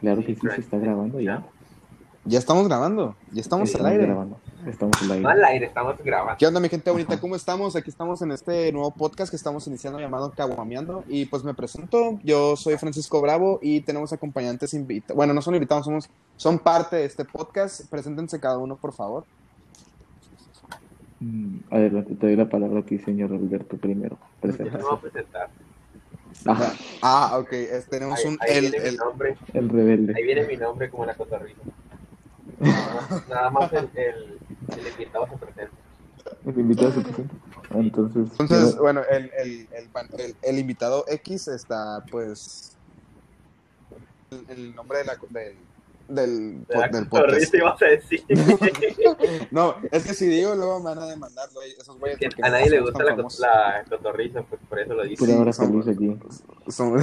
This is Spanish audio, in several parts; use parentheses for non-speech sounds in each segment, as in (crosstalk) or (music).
Claro que sí, se está grabando ya. Ya estamos grabando, ya estamos al aire. grabando. Estamos al aire. No al aire, estamos grabando. ¿Qué onda, mi gente bonita? ¿Cómo estamos? Aquí estamos en este nuevo podcast que estamos iniciando llamado Caguameando. Y pues me presento, yo soy Francisco Bravo y tenemos acompañantes invitados. Bueno, no son invitados, somos, son parte de este podcast. Preséntense cada uno, por favor. Mm, Adelante, te doy la palabra aquí, señor Alberto, primero. Yo Presenta. me voy a presentar. Ah, Ah, ok, es- tenemos Ahí, un... ahí El, viene el- mi nombre. el rebelde. Ahí viene mi nombre como la cotorrita. Nada más, (laughs) nada más el, el, el invitado se presenta. El invitado se presenta. Entonces, entonces, bueno, el, el, el, pan- el- el invitado X está, pues... El, el nombre de la, del, del, De la del podcast. ibas a decir. (laughs) No, es que si digo, luego me van a demandar esos güeyes. A nadie no le gusta la, famosos. la cotorrita, pues por eso lo dice. pura hora somos- feliz aquí. Son-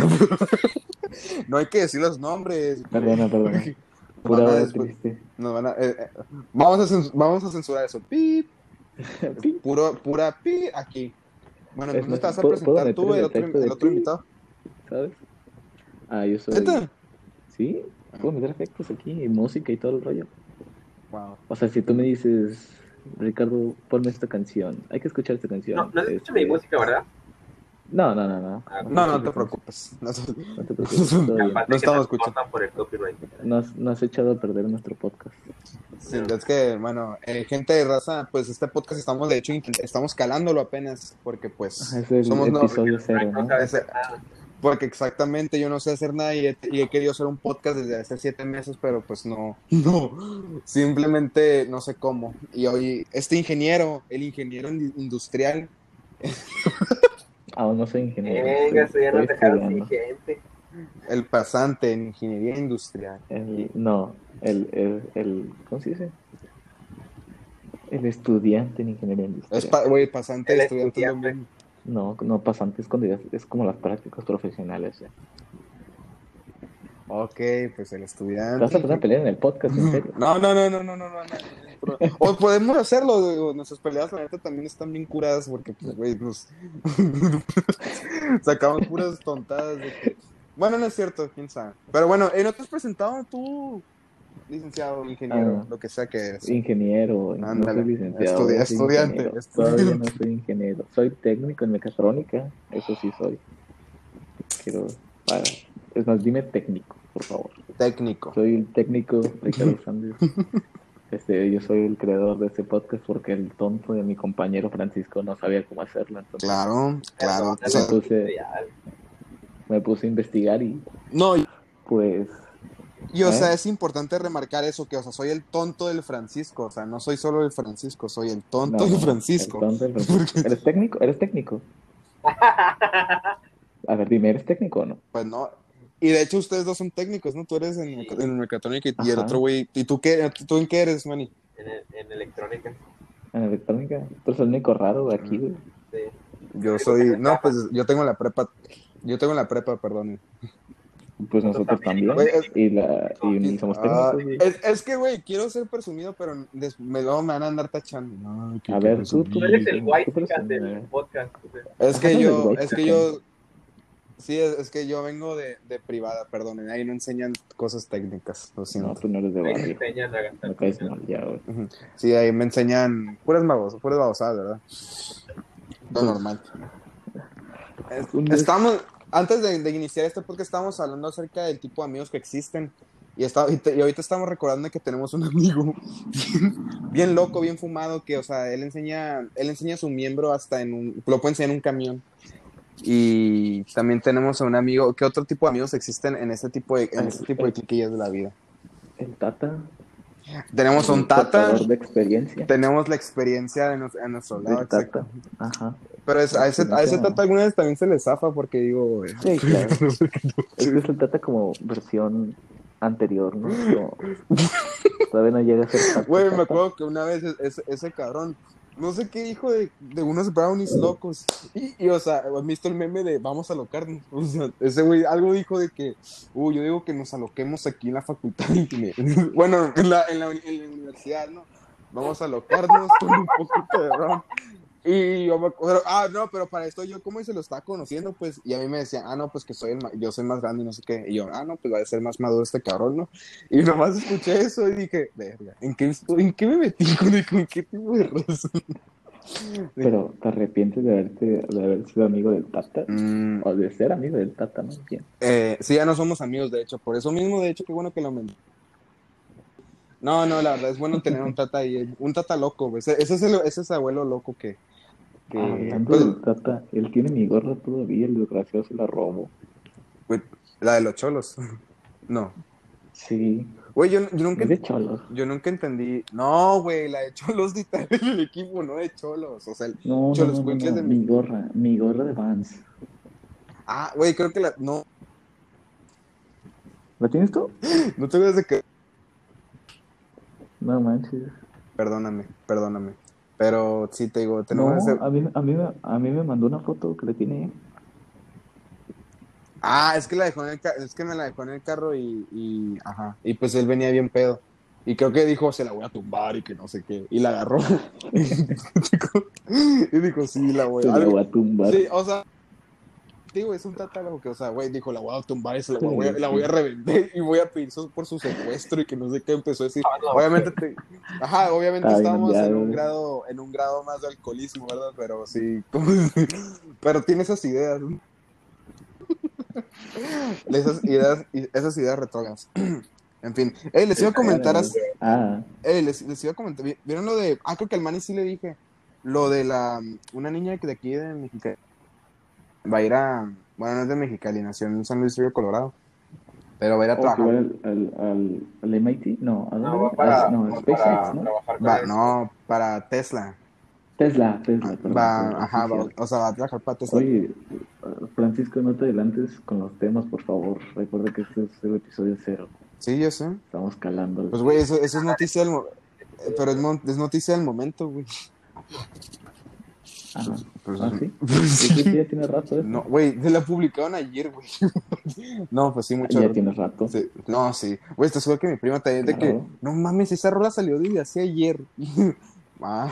no hay que decir los nombres. Perdona, perdona. (laughs) Pura hora triste. nos van a- eh, eh, vamos, a vamos a censurar eso. (laughs) Pip. Puro, pura pi aquí. Bueno, Es entonces te más, vas a ¿puedo- presentar tú, el el otro, el otro invitado. ¿Sabes? Ah, yo soy. ¿Neta? Sí, puedo meter efectos aquí, y música y todo el rollo. Wow. O sea, si tú me dices, Ricardo, ponme esta canción, hay que escuchar esta canción. No, no se escucha mi Este, música, ¿verdad? No, no, no, no. Ah, No, no te preocupes. (laughs) No, No te preocupes, No estamos nos escuchando. por el copyright. No has, no has echado a perder nuestro podcast. sí, es que, bueno, eh, gente de raza, pues este podcast estamos, de hecho, estamos calándolo apenas, porque pues Es el somos no- episodio cero, No ¿no? Porque exactamente yo no sé hacer nada y he, y he querido hacer un podcast desde hace siete meses, pero pues no, (laughs) no, simplemente no sé cómo. Y hoy este ingeniero, el ingeniero in- industrial, Aún no soy ingeniero. Venga, estoy- ya no dejaron gente. el pasante en ingeniería industrial. El- no, el, el, el, ¿cómo se dice? El estudiante en ingeniería industrial. Es pa- güey, pasante El estudiante. es lo estudiante. No, no pasante, es, cuando ya- es como las prácticas profesionales. Ok, pues el ¿Te estudiante. vas a poner a pelear en el podcast, en serio? No, no, no, no, no, no, no. no. O podemos hacerlo, digo, nuestras peleas la neta también están bien curadas porque, pues, güey, nos (laughs) sacamos puras tontadas. de que- Bueno, no es cierto, quién sabe. Pero bueno, ¿eh, ¿no te has presentado tú, licenciado, ingeniero, Ah. lo que sea que eres? Ingeniero, no soy licenciado. Estudi- soy estudiante, ingeniero. estudiante. Todavía no soy ingeniero. Soy técnico en mecatrónica, eso sí soy. Quiero, para, es más, dime técnico, por favor. Técnico. Soy el técnico Ricardo (laughs) Sánchez. Este, yo soy el creador de este podcast porque el tonto de mi compañero Francisco no sabía cómo hacerlo. Entonces Claro, claro. Entonces- ya, me puse a investigar y no, pues y, o ¿Eh? sea, es importante remarcar eso, que, o sea, soy el tonto del Francisco, o sea, no soy solo el Francisco, soy el tonto no, del Francisco. el tonto del (laughs) Francisco. ¿Eres técnico? ¿Eres técnico? A ver, dime, ¿eres técnico o no? Pues no. Y de hecho ustedes dos son técnicos, ¿no? Tú eres en, en mecatrónica y, y el otro güey. ¿Y tú qué? ¿Tú en qué eres, Manny? en, en electrónica. En electrónica. Tú eres el único raro de aquí, güey. Sí. Yo soy. No, pues yo tengo la prepa. Yo tengo la prepa, perdón. Pues nosotros también. Güey, es- Y, la, y somos Ah, técnicos, es, es que, güey, quiero ser presumido, pero des- me, luego me van a andar tachando. No, A ver, tú- Tú eres el white del el- podcast. Es que yo, es que yo. Sí, es, es que yo vengo de, de privada, perdón. Ahí no enseñan cosas técnicas, lo No, siento. tú no eres de Ahí barrio. enseñan a gastar caes mal ya, güey. Sí, ahí me enseñan puras babosas, puras babosadas, ¿verdad? Lo normal. Es- Un des- Estamos, antes de, de iniciar este podcast, estábamos hablando acerca del tipo de amigos que existen. Y, está, y, te- y ahorita estamos recordando que tenemos un (laughs) amigo bien, bien loco, bien fumado, que, o sea, él enseña, él enseña a su miembro hasta en un, lo puede enseñar en un camión. Y también tenemos a un amigo, ¿qué otro tipo de amigos existen en este tipo de, en este tipo de cliquillas de la vida? El Tata. Tenemos un tata, portador de experiencia. tenemos la experiencia nos- a nuestro lado. Tata. Ajá. Pero es- a, ese, a ese Neta. tata alguna vez también se le zafa porque digo, güey, Sí, (laughs) claro. Es que es el Tata como versión anterior, ¿no? (laughs) Como- Todavía no llega a ser. Güey, me acuerdo que una vez ese, ese cabrón, no sé qué dijo de, de unos brownies locos. Y, y, o sea, ¿has visto el meme de vamos a alocarnos? (laughs) O sea, ese güey algo dijo de que, uy, yo digo que nos aloquemos aquí en la facultad. (laughs) Bueno, en la, en la, en la universidad, ¿no? Vamos a alocarnos con un poquito de ron. Y yo me acuerdo, ah, no, pero para esto yo como se lo estaba conociendo, pues, y a mí me decían, ah, no, pues que soy el yo soy más grande y no sé qué. Y yo, ah, no, pues va a ser más maduro este cabrón, ¿no? Y nomás escuché eso y dije, verga, ¿en qué, ¿en qué me metí (laughs) con, qué tipo de razón? (laughs) Pero, ¿te arrepientes de, haberte, de haber sido amigo del Tata? Mm, O de ser amigo del Tata, más bien. eh, sí, ya no somos amigos, de hecho, por eso mismo, de hecho, qué bueno que lo men- No, no, la verdad es bueno tener un tata ahí, un tata loco, güey. Ese, ese es el, ese es abuelo loco que, que Hablando pues, Tata, él tiene mi gorra todavía, el desgraciado se la robo. güey, la de los cholos. (laughs) No. Sí, Güey, yo, yo nunca de cholos. Yo nunca entendí. No, güey, la de Cholos de Italia (laughs) en el equipo, no de Cholos. O sea, el- No, Cholos no, no, de mi gorra, mi gorra de Vans. ah, güey, creo que la. No, ¿La tienes tú? (gasps) no te acuerdas de que. No manches. Perdóname, perdóname. Pero sí te digo, tenemos No, ese- a mí, a, mí, me- a mí me mandó una foto que le tiene. Ah, es que la dejó en el es que me la dejó en el carro y, y. Ajá. Y pues él venía bien pedo. Y creo que dijo, se la voy a tumbar y que no sé qué. Y la agarró. (laughs) y dijo, sí, la voy Se a. la voy a tumbar. Sí, o sea, digo, es un tatálogo que, o sea, güey, dijo, la voy a tumbar y se la voy, a- la voy a revender y voy a pedir por su secuestro y que no sé qué empezó a decir. Ah. Obviamente, te- ajá, obviamente estábamos en un grado, en un grado más de alcoholismo, ¿verdad? Pero sí, como- (laughs) pero tiene esas ideas. (laughs) esas ideas, esas ideas retrógradas. (clears throat) En fin, Ey, les iba a comentar, Ah, Ey, les, les iba a comentar, ¿vi- ¿vieron lo de, ah, creo que al Manny sí le dije, lo de la, una niña que de aquí de Mexicali, va a ir a, bueno, no es de Mexicali, nació en San Luis Río, Colorado, pero va a ir a trabajar, al, al, al, al MIT. No, ¿a dónde No, va? para, Ah, no, SpaceX, para ¿no? va, no, para Tesla, Tesla, Tesla. perdón, va, ajá, va, o sea, va a trabajar para Tesla. Oye, Francisco, no te adelantes con los temas, por favor. Recuerda que este es el episodio cero. Sí, yo sé, Estamos calando. pues güey, eso, eso es noticia del, pero es, es noticia del momento, güey. Ajá. Ah, sí. Sí, (laughs) sí, ya tiene rato eso. no, güey, se la publicaron ayer, güey. (laughs) no, pues sí, mucho. ya tiene rato. Sí, no, sí. Güey, te seguro que mi prima también de que, Claro. no mames, esa rola salió desde hace ayer. (laughs) ah,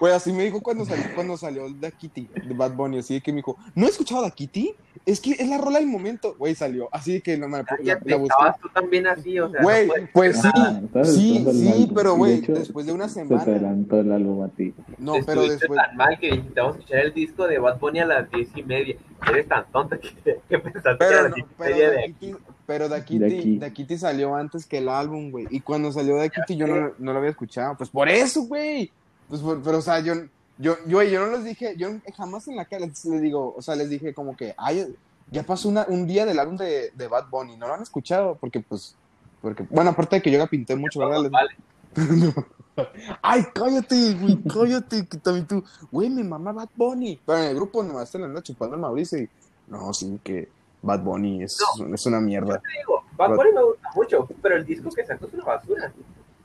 güey, así me dijo cuando salió, cuando salió Da Kitty, de Bad Bunny, así de que me dijo, ¿no he escuchado Da Kitty? Es que es la rola del momento. Güey, salió, así de que no me la, la, busqué. tú también así, o sea, Güey, no pues sí. Ah, sí, sí, pero de güey, después de una Se semana. adelantó el álbum a ti. No, Te pero después. tan mal que necesitamos escuchar el disco de Bad Bunny a las diez y media. Eres tan tonta que, (laughs) que pensaste que Pero, era a las no, diez pero, de Kitty, pero De aquí. Salió antes que el álbum, güey. Y cuando salió Da Kitty yo no, no lo había escuchado. Pues por eso, güey. Pues por- pero, o sea, yo, yo, yo, yo no les dije, yo jamás en la cara les, les digo, o sea, les dije como que, ay, ya pasó una, un día del álbum de, de Bad Bunny. No lo han escuchado porque, pues, porque, bueno, aparte de que yo la pinté mucho, ¿verdad? Les- Vale. (laughs) Ay, cállate, güey, cállate, que también tú, güey, mi mamá Bad Bunny. Pero en el grupo nomás te la anda chupando el Mauricio y, no, sí, que Bad Bunny es, es una mierda. Te digo, Bad Bunny me gusta mucho, pero el disco que sacó es una basura.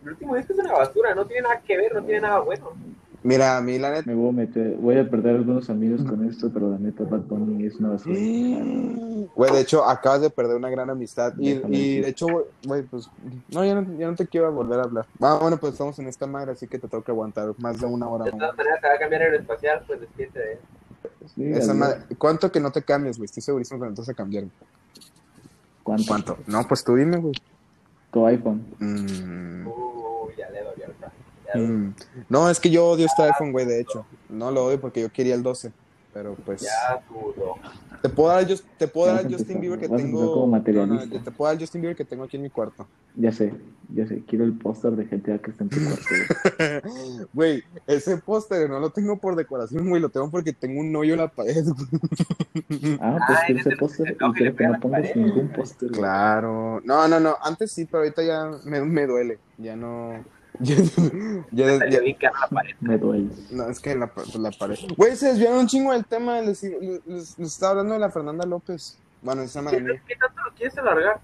El último disco es una basura, no tiene nada que ver, no tiene nada bueno. Mira, a mí la neta. Me voy a meter, voy a perder algunos amigos con esto, pero la neta Bad Bunny es una basura. (gasps) Güey, de hecho, acabas de perder una gran amistad. Y, y de hecho, güey, pues, no ya, no, ya no te quiero volver a hablar. Ah, bueno, pues estamos en esta madre, así que te tengo que aguantar más de una hora. De todas maneras, se va a cambiar aeroespacial, pues despídete de él. Sí, Esa madre- ¿Cuánto que no te cambies, güey? Estoy segurísimo que no te vas a cambiar. ¿Cuánto? ¿Cuánto? No, pues tú dime, güey. Tu iPhone. Mm, Uh, ya le dolió el mm. No, es que yo odio este iPhone, güey, de hecho. No lo odio porque yo quería el 12. Pero pues. Ya dudó. Te puedo dar, te puedo dar el Justin Bieber que tengo. como No, no, materialista. te puedo dar el Justin Bieber que tengo aquí en mi cuarto. Ya sé, ya sé. Quiero el póster de GTA que está en tu cuarto. güey. (laughs) Güey, ese póster no lo tengo por decoración, güey, lo tengo porque tengo un hoyo en la pared, güey. Ah, pues Ay, quiero ese póster y quiero que pega no pongas pared. ningún póster. Claro. No, no, no. Antes sí, pero ahorita ya me, me duele. Ya no. Ya, ya- Salió ya- bien cara la pared. Me duele. no, es que la, la pared. Güey, se desviaron un chingo del tema. Les, les, les estaba hablando de la Fernanda López. Bueno, esa ¿Qué, madre mía. qué tanto lo quieres alargar?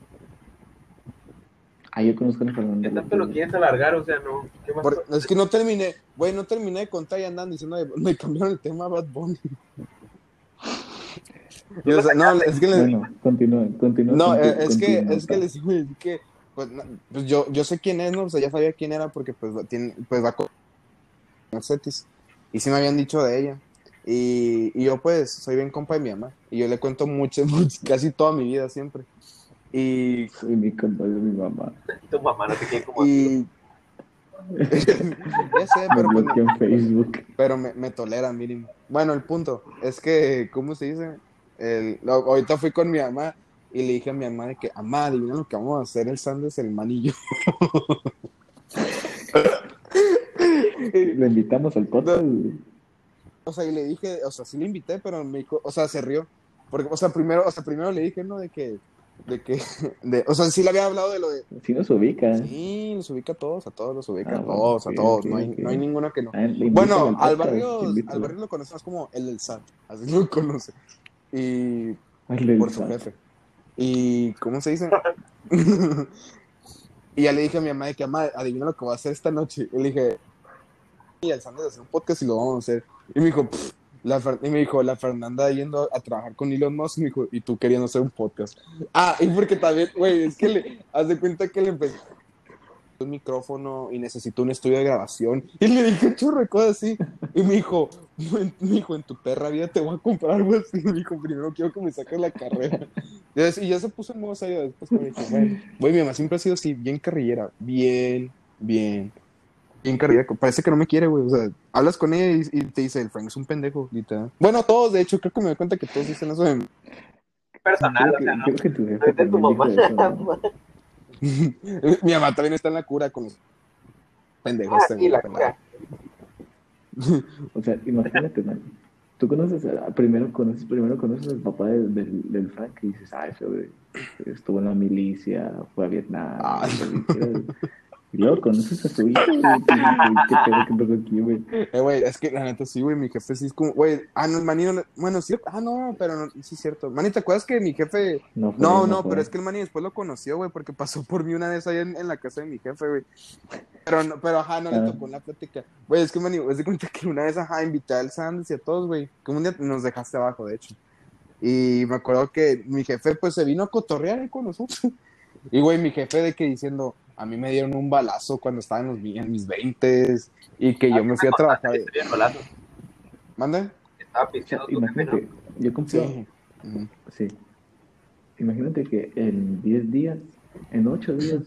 Ah, yo conozco a una Fernanda ¿Qué tanto lo López. quieres alargar? O sea, no. ¿Qué más? Por- es que no terminé, güey, no terminé de contar y andan diciendo, de- me cambiaron el tema a Bad Bunny. (laughs) Y, o sea, no, es que les, Bueno, continúa, continúa. no, eh, es que, es que les decir que, pues, no, pues yo, yo sé quién es, ¿no? O sea, ya sabía quién era porque, pues, tiene, pues va con Cetis. Y sí me habían dicho de ella. Y, y yo pues soy bien compa de mi mamá. Y yo le cuento mucho, (laughs) casi toda mi vida siempre. Y, Soy mi compa de mi mamá. Tu mamá no te quiere como y... (laughs) ya sé, Me pero, pues, bloqueó en Facebook. pero me, me tolera mínimo. Bueno, el punto es que, ¿cómo se dice? El, lo- ahorita fui con mi mamá y le dije a mi mamá de que, mamá, adivina lo que vamos a hacer el Sandes, el manillo. (laughs) Lo invitamos al podcast. O sea, y le dije, o sea, sí le invité, pero me dijo, o sea, se rió. Porque, o sea, primero, o sea, primero le dije, ¿no? De que, de que, (laughs) de, o sea, sí le había hablado de lo de, Si nos ubica. sí, los ubica a todos, a todos los ubica, Ah, a todos, a todos, no hay, ok. no hay ninguno que no. Ah, Bueno, al barrio, al barrio lo conocemos como el del SAT, así lo (laughs) conoce. Y el por su SAT. jefe. Y, ¿cómo se dice? (laughs) y ya le dije a mi mamá de que, mamá, adivina lo que voy a hacer esta noche. Y le dije, y al Sanders hacer un podcast y lo vamos a hacer. Y me dijo, la Fer- y me dijo, la Fernanda yendo a trabajar con Elon Musk, y me dijo, y tú queriendo hacer un podcast. Ah, y porque también, güey, es que le, haz de cuenta que le empecé un micrófono y necesito un estudio de grabación. Y le dije churro de cosas así. Y me dijo, me dijo, en tu perra vida te voy a comprar algo así. Y me dijo, primero quiero que me saques la carrera. Y ya- y se puso en modo serio después que me dijo, bueno, güey, mi mamá siempre ha sido así, bien carrillera, bien, bien. Bien carrillera, parece que no me quiere, güey. O sea, hablas con ella y, y te dice, el Frank es un pendejo, literal. Bueno, todos, de hecho, creo que me doy cuenta que todos dicen eso de. Personal, Creo o que, sea, ¿no? creo que tu jefe tu mamá. (laughs) mi mamá también está en la cura con los pendejos. Ah, este, sí, la cura. (laughs) O sea, imagínate, man. Tú conoces, primero conoces, primero conoces al papá del, del, del Frank y dices, ah, ese estuvo en la milicia, fue a Vietnam. Ah. Y luego conoces a su hijo, (laughs) güey. ¿Qué pedo que pasó aquí, güey? Eh, güey, es que la neta sí, güey, mi jefe sí es como, güey, ah, no, el Manny, no bueno, sí, ah, no, pero no, sí es cierto. Manny, ¿te acuerdas que mi jefe, No, fue, no, no, fue. pero es que el Manny después lo conoció, güey, porque pasó por mí una vez allá en, en la casa de mi jefe, güey. Pero, no, pero, ajá, no Ah. le tocó en la plática. Güey, es que, Manny, es de cuenta que una vez, ajá, invité al Sanders y a todos, güey, como un día nos dejaste abajo, de hecho. Y me acuerdo que mi jefe, pues, se vino a cotorrear ahí con nosotros. Y, güey, mi jefe de que diciendo, a mí me dieron un balazo cuando estaba en, los, en mis veintes y que yo me fui a trabajar. ¿Mande? Estaba O sea, pisteando tu jefe, ¿no? imagínate, yo compré, Sí. Sí. Imagínate que en 10 días, en 8 días,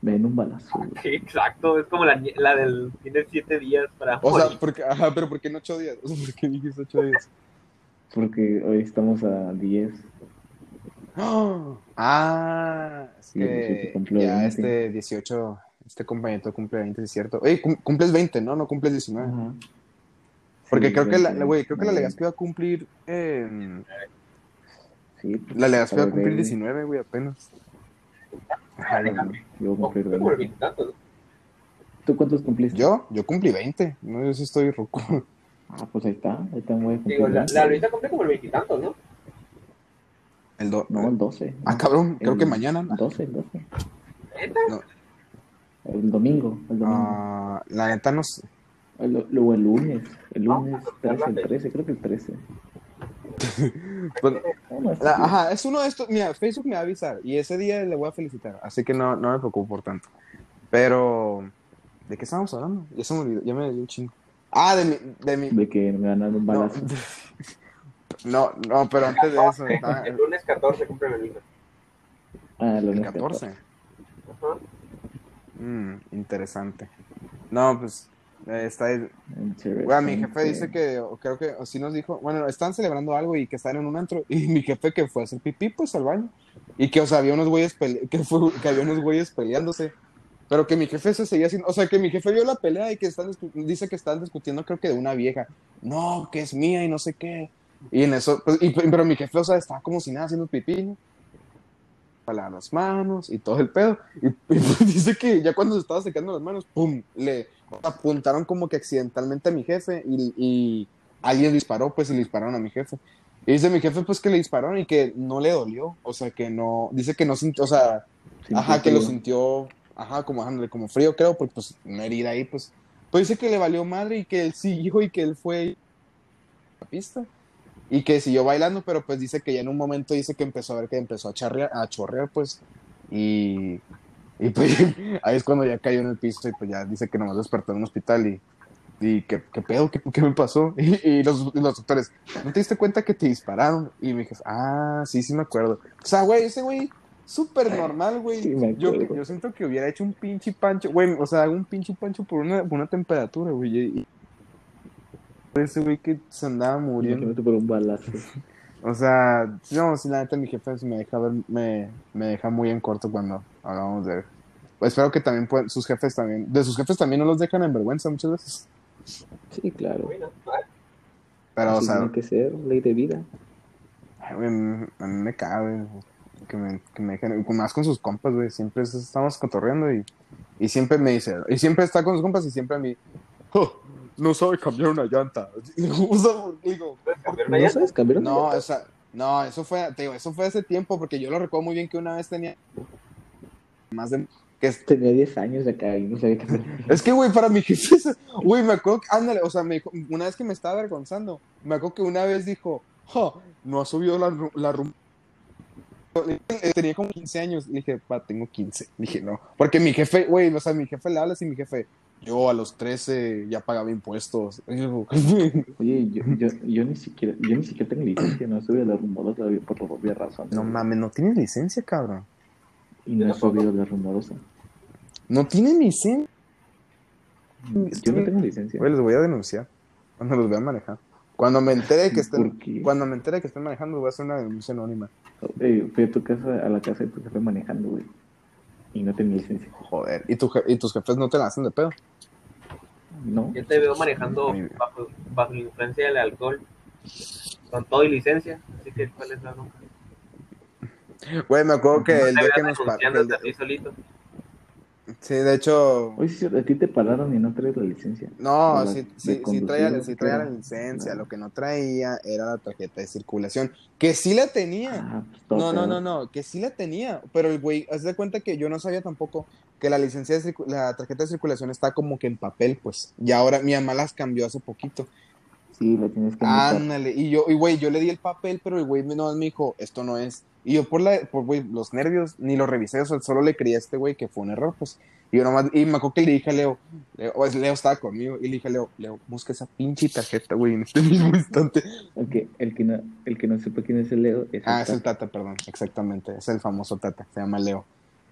me den un balazo, güey. Sí, exacto. Es como la, la del tiene siete días para O sea, morir. porque, ajá, pero ¿por qué en ocho días? O (laughs) sea, ¿por qué dijiste ocho días? Porque hoy estamos a 10. (gasps) Ah, es Sí, que 18 cumple ya 20. este 18, este compañero cumple 20, es cierto. Oye, cum- cumples 20, ¿no? No cumples 19. Ajá. Porque Sí, creo que la, 20, güey, creo que la 20. Legazpi va a cumplir, eh, Sí, pues, la Legazpi va a cumplir ver, 19, güey, apenas. Yo- voy a cumplir Como el 20. veintitantos. ¿Tú cuántos cumpliste? Yo, yo cumplí 20, no, yo sí estoy ruco. Ah, pues ahí está. Ahí está, cumplir Digo, la, 20. la Luisa cumple como el veintitantos, ¿no? El do- No, el 12. Ah, cabrón, creo El que mañana. 12, el 12. ¿Neta? No, El domingo. El domingo. ah, la neta no sé. El- Luego el lunes. El lunes Vamos a 13, el buscarla. 13, creo que el 13. Pues, (laughs) No, no, La- ajá, es uno de estos. Mira, Facebook me va a avisar y ese día le voy a felicitar, así que no, no me preocupo por tanto. Pero, ¿de qué estábamos hablando? Ya se me olvidó, ya me dio un chingo. Ah, de mi. De mi De que me dar un no, balazo. no, (laughs) no, pero antes de eso, El lunes 14 cumple la Luisa. Ah, el el lunes 14. Ajá. Mm, interesante. No, pues, eh, está. Interesante. Bueno, mi jefe dice que, o creo que, o sí nos dijo, bueno, están celebrando algo y que están en un antro, y (laughs) mi jefe que fue a hacer pipí, pues al baño, y que, o sea, había unos güeyes, pele- que, fue, que había unos güeyes peleándose, pero que mi jefe se seguía haciendo, o sea, que mi jefe vio la pelea y que están, dice que están discutiendo, creo que de una vieja, no, que es mía y no sé qué, y en eso, pues, y- pero mi jefe, o sea, estaba como si nada haciendo pipí, ¿no? Para las manos y todo el pedo, y, y pues (laughs) dice que ya cuando se estaba secando las manos, pum, le apuntaron como que accidentalmente a mi jefe y, y alguien disparó, pues y le dispararon a mi jefe. Y dice mi jefe, pues que le dispararon y que no le dolió, o sea, que no, dice que no sintió, o sea, ajá, que lo sintió, ajá, como, ándale, como frío, creo, porque pues una herida ahí, pues, pues dice que le valió madre y que él siguió y que él fue a la pista y que siguió bailando, pero pues dice que ya en un momento dice que empezó a ver que empezó a charrear, a chorrear, pues, y, y pues (laughs) ahí es cuando ya cayó en el piso y pues ya dice que nomás despertó en un hospital y, ¿y qué, qué pedo? ¿Qué, qué me pasó? (laughs) Y, y los, los doctores, ¿no te diste cuenta que te dispararon? Y me dije, ah, sí, sí me acuerdo. O sea, güey, ese güey, súper normal, güey. Sí, yo, yo siento que hubiera hecho un pinche pancho, güey, o sea, un pinche pancho por una, por una temperatura, güey. y- ese güey que se andaba muriendo. Imagínate por un balazo. (laughs) O sea, no, sí, la neta, mi jefe me deja ver, me, me deja muy en corto cuando hablamos de él. Pues espero que también puedan- sus jefes también, de sus jefes también no los dejan en vergüenza muchas veces. Sí, claro. Pero, o sea, tiene que ser, ley de vida. ay, güey, a mí me cabe que me, que me dejen, más con sus compas, güey, siempre es- estamos cotorreando y, y siempre me dice, y siempre está con sus compas y siempre a mí, "Oh, no sabe cambiar una llanta. (laughs) O sea, digo, ¿puedes cambiar una ¿No sabes cambiar una No, llanta? o sea, no, eso fue, te digo, eso fue hace tiempo, porque yo lo recuerdo muy bien que una vez tenía más de que es, Tenía 10 años acá y no sabía cambiar. (laughs) es que güey, para mi jefe, eso- (laughs) güey, me acuerdo, que- ándale, o sea, me dijo, una vez que me estaba avergonzando, me acuerdo que una vez dijo, "Ja, no ha subido la, la rum-". Eh, Tenía como 15 años, le dije, pa, tengo 15. Le dije, no, porque mi jefe, güey, o sea, mi jefe le habla así, mi jefe, yo a los 13 ya pagaba impuestos. (laughs) Oye, yo, yo, yo ni siquiera, yo ni siquiera tengo licencia, no a la rumorosa por obvia razón. no mames, no tienes licencia, cabrón. Y no he subido a la rumorosa. No tienes licencia. Yo no tengo licencia. Güey, los voy a denunciar cuando los vea manejar. Cuando me entere que estén, cuando me entere que estén manejando, voy a hacer una denuncia anónima. Eh, fui a tu casa, a la casa de tu jefe manejando, güey. Y no tenía licencia. Joder, ¿y, tu je- y tus jefes no te la hacen de pedo? No. Yo te veo manejando bajo, bajo la influencia del alcohol, con todo y licencia, así que ¿cuál es la bronca? Güey, me acuerdo que el Te día que nos paró. denunciándote a ti solito. Sí, de hecho. Oye, sí, a ti te pararon y no traes la licencia. No, de- sí, sí, sí traía, ¿no? sí traía la licencia. Lo que no traía era la tarjeta de circulación. Que sí la tenía. Ah, pues No, no, no, no, que sí la tenía, pero el güey, haz de cuenta que yo no sabía tampoco que la licencia de la tarjeta de circulación está como que en papel, pues. Y ahora mi mamá las cambió hace poquito. Sí, la tienes que. Ándale, y yo, y güey, yo le di el papel, pero el güey no me dijo, esto no es. Y yo por la, por güey, los nervios, ni lo revisé, solo le creí a este güey que fue un error, pues. Y yo nomás, y me acuerdo que le dije a Leo, Leo, pues, Leo estaba conmigo, y le dije a Leo, Leo, busca esa pinche tarjeta, güey, en este (laughs) mismo instante. El que, el, que no, el que no sepa quién es el Leo es Ah, es el Tata. Perdón, exactamente, es el famoso Tata, se llama Leo.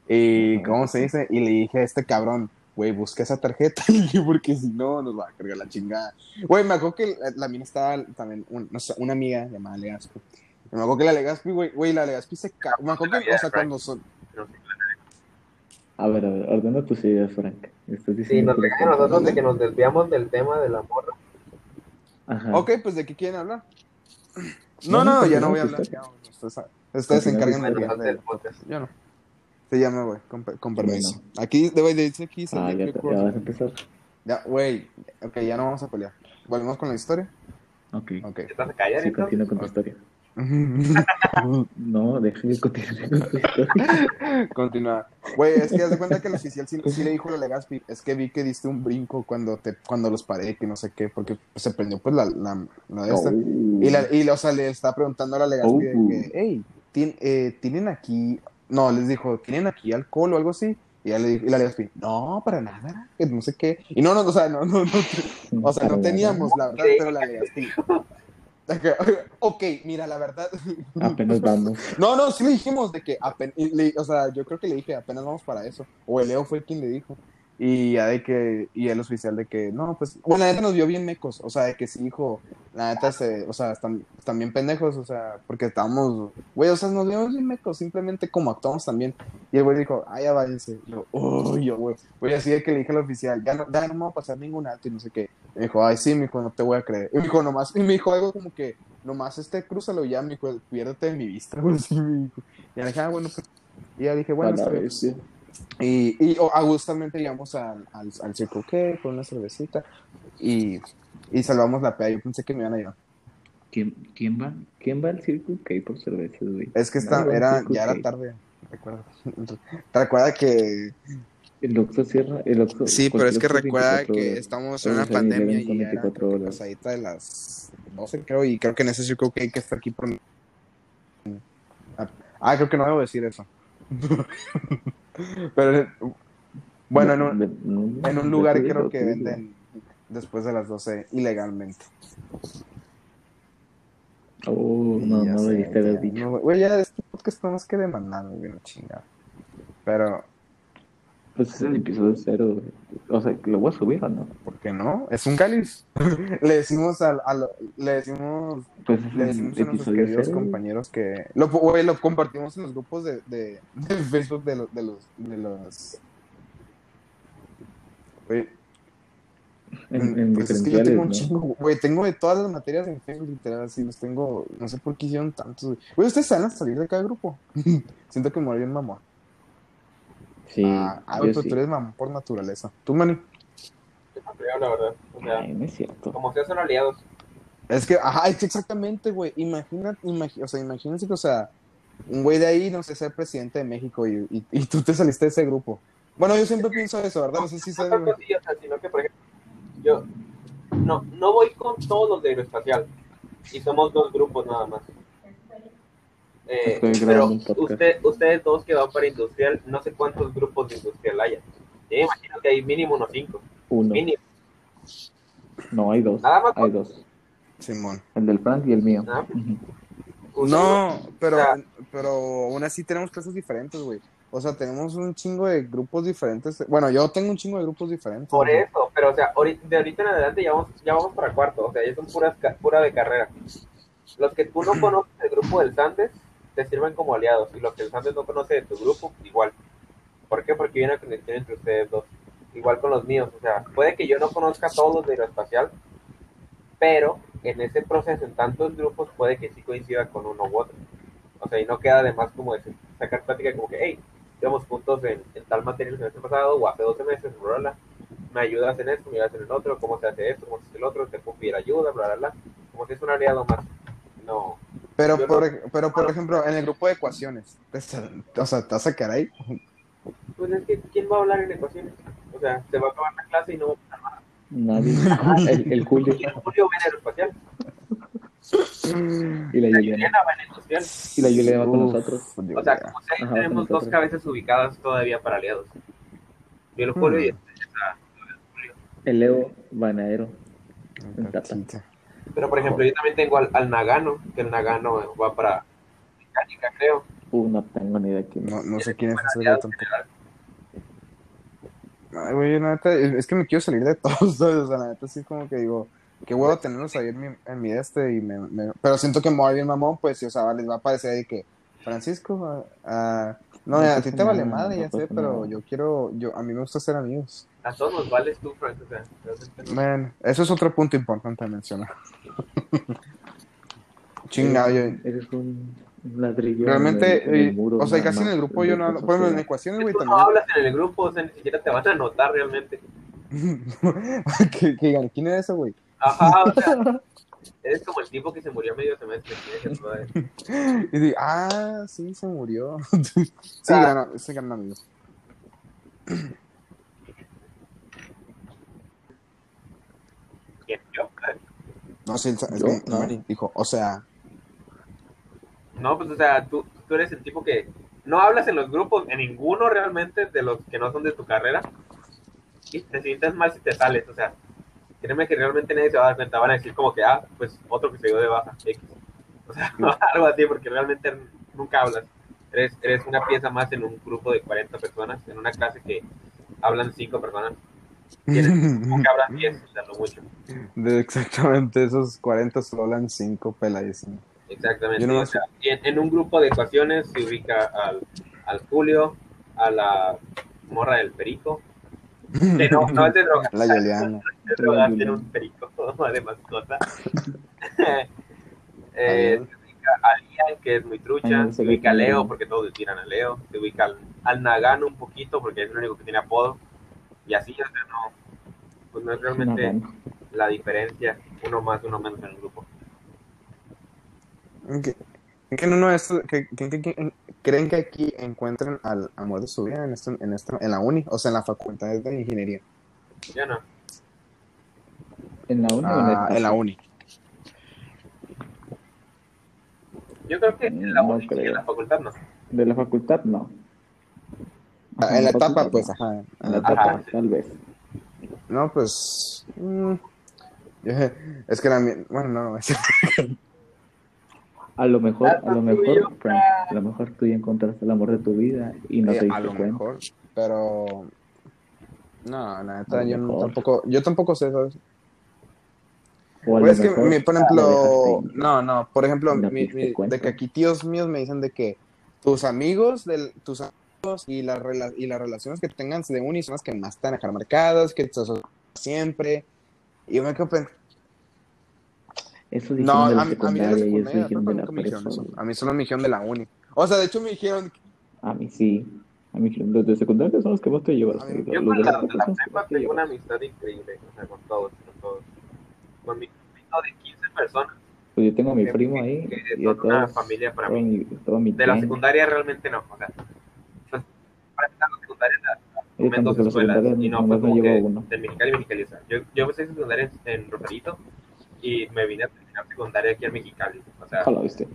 Y. ¿cómo se dice? Y le dije a este cabrón, güey, busca esa tarjeta, (laughs) porque si no, nos va a cargar la chingada. Güey, me acuerdo que la, la mina estaba también, un- no sé, una amiga llamada Legaspi. Y me acuerdo que la Legaspi, güey, güey, la Legaspi se ca... Me acuerdo que, o sea, cuando son... No. A ver, a ver, ordena tus ideas, Frank. Estás Sí, diciendo nos que dejan nosotros de que nos desviamos del tema de la morra. Ajá. Ok, pues, ¿de qué quieren hablar? No, No, no, no, ya no voy a tu hablar. Ustedes, se encargan de hablar del podcast. Yo no. Sí, ya me voy, con, con permiso. Bueno. Aquí, de decir aquí... Ah, ya, te- ya vas a empezar. Ya, güey, ok, ya no vamos a pelear. ¿Volvemos con la historia? Ok. Ok. ¿Te estás a callar Sí, entonces? continúa con tu historia. (laughs) No, deja que continúe con tu historia. Continúa. Güey, es que haz de cuenta que el oficial sí, sí le dijo a la Legaspi, es que vi que diste un brinco cuando te cuando los paré, que no sé qué, porque se prendió pues la, la, la de esta. Oh. Y, la, y o sea, le está preguntando a la Legaspi de Oh. que, hey, tien- eh, ¿tienen aquí, no, les dijo, ¿tienen aquí alcohol o algo así? Y, ya le dijo- y la Legaspi, no, para nada, que no sé qué. Y no, no, o sea, no, no, no, o sea, no teníamos, la verdad, pero la Legaspi. (laughs) Ok, mira, la verdad. Apenas vamos. (laughs) No, no, sí le dijimos de que apenas, o sea, yo creo que le dije apenas vamos para eso. O el Leo fue quien le dijo. Y ya de que, y el oficial de que, no, pues, bueno, la neta nos vio bien mecos, o sea, de que sí dijo, la neta se, o sea, están, están bien pendejos, o sea, porque estábamos, güey, o sea, nos vimos bien mecos, simplemente como actuamos también. Y el güey dijo, ah, ya váyanse. Y yo, uy, yo, güey, güey, así de que le dije al oficial, ya no, ya no me va a pasar ningún alto y no sé qué. Y me dijo, ay, sí, mijo, no te voy a creer. Y me dijo, nomás, y me dijo algo como que, nomás este, crúzalo ya, mijo, piérdete de mi vista, (laughs) güey, así me dijo. Y ya le dije, ah, bueno, pues, y ya dije, bueno, está bien. bestia. Y, y oh, agustamente llegamos al, al, al Circle K con una cervecita y, y salvamos la peda. Yo pensé que me iban a llevar. ¿Quién, quién va? ¿Quién va al Circle K por cervezas, güey? Es que está, era, ya era tarde, recuerda. (laughs) ¿Te recuerda que... El Oxxo cierra. El Oxxo, Sí, pero es que recuerda 24 que estamos en una el 7-Eleven pandemia y ya era 24 horas. pasadita de las 12 creo y creo que en ese Circle K que está aquí por... Ah, creo que no debo decir eso. (laughs) pero bueno, en un, No, no, En un no lugar creo que venden después de las 12 ilegalmente. Oh, no, ya no sé, haber ya, dicho. no, Güey, ya este podcast tenemos que demandar, güey, no chingada. Pero, Pues es el episodio cero. güey. O sea, ¿lo voy a subir o no? ¿por qué no? Es un cáliz. (laughs) le decimos al, al- le decimos, Pues es le decimos a nuestros queridos compañeros que lo, güey, lo compartimos en los grupos de, de, de Facebook de los, de los, de los, güey, En, en Pues es que yo tengo un ¿no? chingo, güey. Tengo de todas las materias en Facebook, literal, así los tengo. No sé por qué hicieron tantos, güey. Ustedes se van a salir de cada grupo. (laughs) Siento que me voy bien mamón. Sí, ah, ah, pero sí. tú eres mamón por naturaleza. ¿Tú, Manny? Yo no creo, la verdad. O sea, Ay, no es cierto. como sea, son aliados. Es que, ajá, es que exactamente, güey. Imagínate, imagi- o sea, imagínense que, o sea, un güey de ahí, no sé, ser presidente de México y, y, y tú te saliste de ese grupo. Bueno, yo siempre pienso eso, ¿verdad? No sé si No se... tanto así, o sea, sino que, por ejemplo, yo no, no voy con todos los de aeroespacial. Y somos dos grupos nada más. Eh, pero usted, ustedes dos que van para industrial, no sé cuántos grupos de industrial haya. Yo me imagino que hay mínimo unos cinco. Uno. Mínimo. No, hay dos. Nada más Hay dos. Simón. El del Frank y el mío. Ah. No, pero, O sea- pero aún así tenemos clases diferentes, güey. O sea, tenemos un chingo de grupos diferentes. Bueno, yo tengo un chingo de grupos diferentes. Por güey. eso, pero o sea, de ahorita en adelante ya vamos, ya vamos para cuarto, o sea, ya son puras, pura de carrera. Los que tú no (clears throat) conoces del grupo del Sandes te sirven como aliados, y los que el Sandes no conoce de tu grupo, igual. ¿Por qué? Porque hay una conexión entre ustedes dos. Igual con los míos, o sea, puede que yo no conozca todos los de aeroespacial, pero en ese proceso, en tantos grupos, puede que sí coincida con uno u otro. O sea, y no queda de más como decir, sacar plática como que, hey, íbamos juntos en, tal materia el semestre pasado o hace 12 meses, bla. me ayudas en esto, me ayudas en el otro, cómo se hace esto, cómo se hace el otro, te puedo pedir ayuda, bla, bla, bla. Como si es un aliado más. No, Pero, Yo por, pero, por ejemplo, en el grupo de ecuaciones, o sea, te vas a sacar ahí. pues es que, ¿quién va a hablar en ecuaciones? O sea, se va a acabar la clase y no va a pasar nada. Nadie. (laughs) (laughs) El, el Julio el Julio va en aeroespacial, y la Juliana. Va en industrial. Y la Juliana va con Uf, nosotros. O sea, como sea, ahí Ajá, tenemos dos cabezas ubicadas todavía para aliados. Y el Julio y Hmm. El Leo Banadero. en Tata. Pero, por ejemplo, yo también tengo al, al Nagano, que el Nagano va para mecánica, creo. Uh, no tengo ni idea quién No, es. no sé quién es ese tampoco. Ay, güey, la neta, es que me quiero salir de (laughs) todos, ¿sabes? O sea, la neta, sí, como que digo, qué huevo tenerlos ahí en mi, en mi este, y me, me- pero siento que voy bien mamón, pues, y, o sea, les va a parecer ahí que, Francisco, no, No a ti te vale madre, no ya sé, pero yo quiero, yo, a mí me gusta ser amigos. A todos nos vales tú, Frank. O sea. Man, eso es otro punto importante a mencionar. (laughs) Chingado, yo, Eres un ladrillo. en realmente, el- en el eh, muro, o sea, casi en el grupo yo no hablo, ejemplo, en ecuaciones, güey, Tú no también. hablas en el grupo, o sea, ni siquiera te van a notar realmente. (laughs) que, que digan, ¿quién es eso, güey? Ajá, o sea, (laughs) eres como el tipo que se murió a medio semestre. (laughs) Y digo, ah, sí, se murió. (laughs) sí, Ah. gran, gran amigo. ¿Quién? ¿Yo? No, sí, el, el- ¿Yo? el- No. Mari dijo, o sea, No, pues, o sea, tú, tú eres el tipo que no hablas en los grupos, en ninguno realmente de los que no son de tu carrera. Y te sientes mal si te sales, o sea, créeme que realmente nadie se va a dar cuenta. Van a decir como que, ah, pues otro que se dio de baja, X. O sea, (laughs) algo así, porque realmente nunca hablas. Eres, eres una pieza más en un grupo de 40 personas, en una clase que hablan 5 personas. Nunca hablas 10, o sea, lo mucho. de exactamente esos 40 solo hablan 5 peladísimos. Exactamente. No o sea, en, en un grupo de ecuaciones se ubica al, al Julio, a la morra del perico. No, no es de (laughs) droga, La Yoliana. es (laughs) de droga, tiene un perico (laughs) de mascota. eh, se ubica a Lian, que es muy trucha. Ay, Se ubica a Leo, porque todos le tiran a Leo. Se ubica al, al Nagano un poquito, porque es el único que tiene apodo. Y así, o sea, no, pues no es realmente Nagano. la diferencia, uno más, uno menos en el grupo. ¿Qué- ¿Qué no, no, esto, que, que- que- que- ¿Creen que aquí encuentren al amor de su vida en, esto, en, esta, en la uni? O sea, en la facultad de ingeniería. Ya no. ¿En la uni o en Ah, el en la uni. Yo creo que en la No uni y creo. en la facultad no. De la facultad, no. Ah, Ajá, en la facultad, etapa, pues, ajá. En la Ajá. etapa, tal vez. No, pues. mm, (laughs) es que la. Bueno, no. (laughs) A lo mejor, a lo mejor, Frank, a lo mejor tú ya encontraste el amor de tu vida y no eh, te diste a lo cuenta. mejor. Pero. No, la neta, yo no- tampoco. Yo tampoco sé, ¿sabes? Lo es que, mi- por ejemplo, no, no, por ejemplo, No mi- de que aquí tíos míos me dicen de que tus amigos, del, tus amigos y, las y las relaciones que tengan de uni son las que más te van a dejar marcadas, que te asocian siempre. Y yo me quedo pensando, Eso dijeron no, de la a, mí- a mí la secundaria secundaria dijeron de la prepa. eso. A mí solo me dijeron de la uni. O sea, de hecho me dijeron, A mí sí. A mí los de secundaria son los que vos te llevas. A mí- Yo los con de la, la de la son los que prepa más te tengo una llevas. amistad increíble, o sea, con todos, con todos. Con mi grupito de 15 personas, Pues yo tengo a mi primo ahí que y a son una todos. familia para todo mí. mi, todo mi De la gang. secundaria realmente no, o sea, pues, para empezar la secundaria la- Yo en la escuelas secundaria y no me como que uno. de Mexicali y Mexicali, o sea, yo, yo empecé secundaria en, en Rosarito y me vine a terminar secundaria aquí en Mexicali, o sea,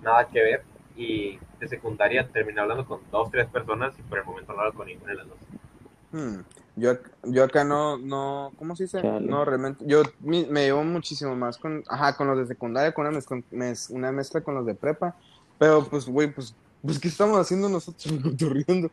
nada que ver y de secundaria terminé hablando con dos, tres personas y por el momento no hablo con ninguna de las dos. Hmm, Yo, yo acá no, no, ¿cómo se dice? Chale. No, realmente, yo mi- me llevo muchísimo más con, ajá, con los de secundaria, con una, mez- con- mez- una mezcla con los de prepa, pero pues, güey, pues, pues, ¿qué estamos haciendo nosotros (laughs) cotorreando?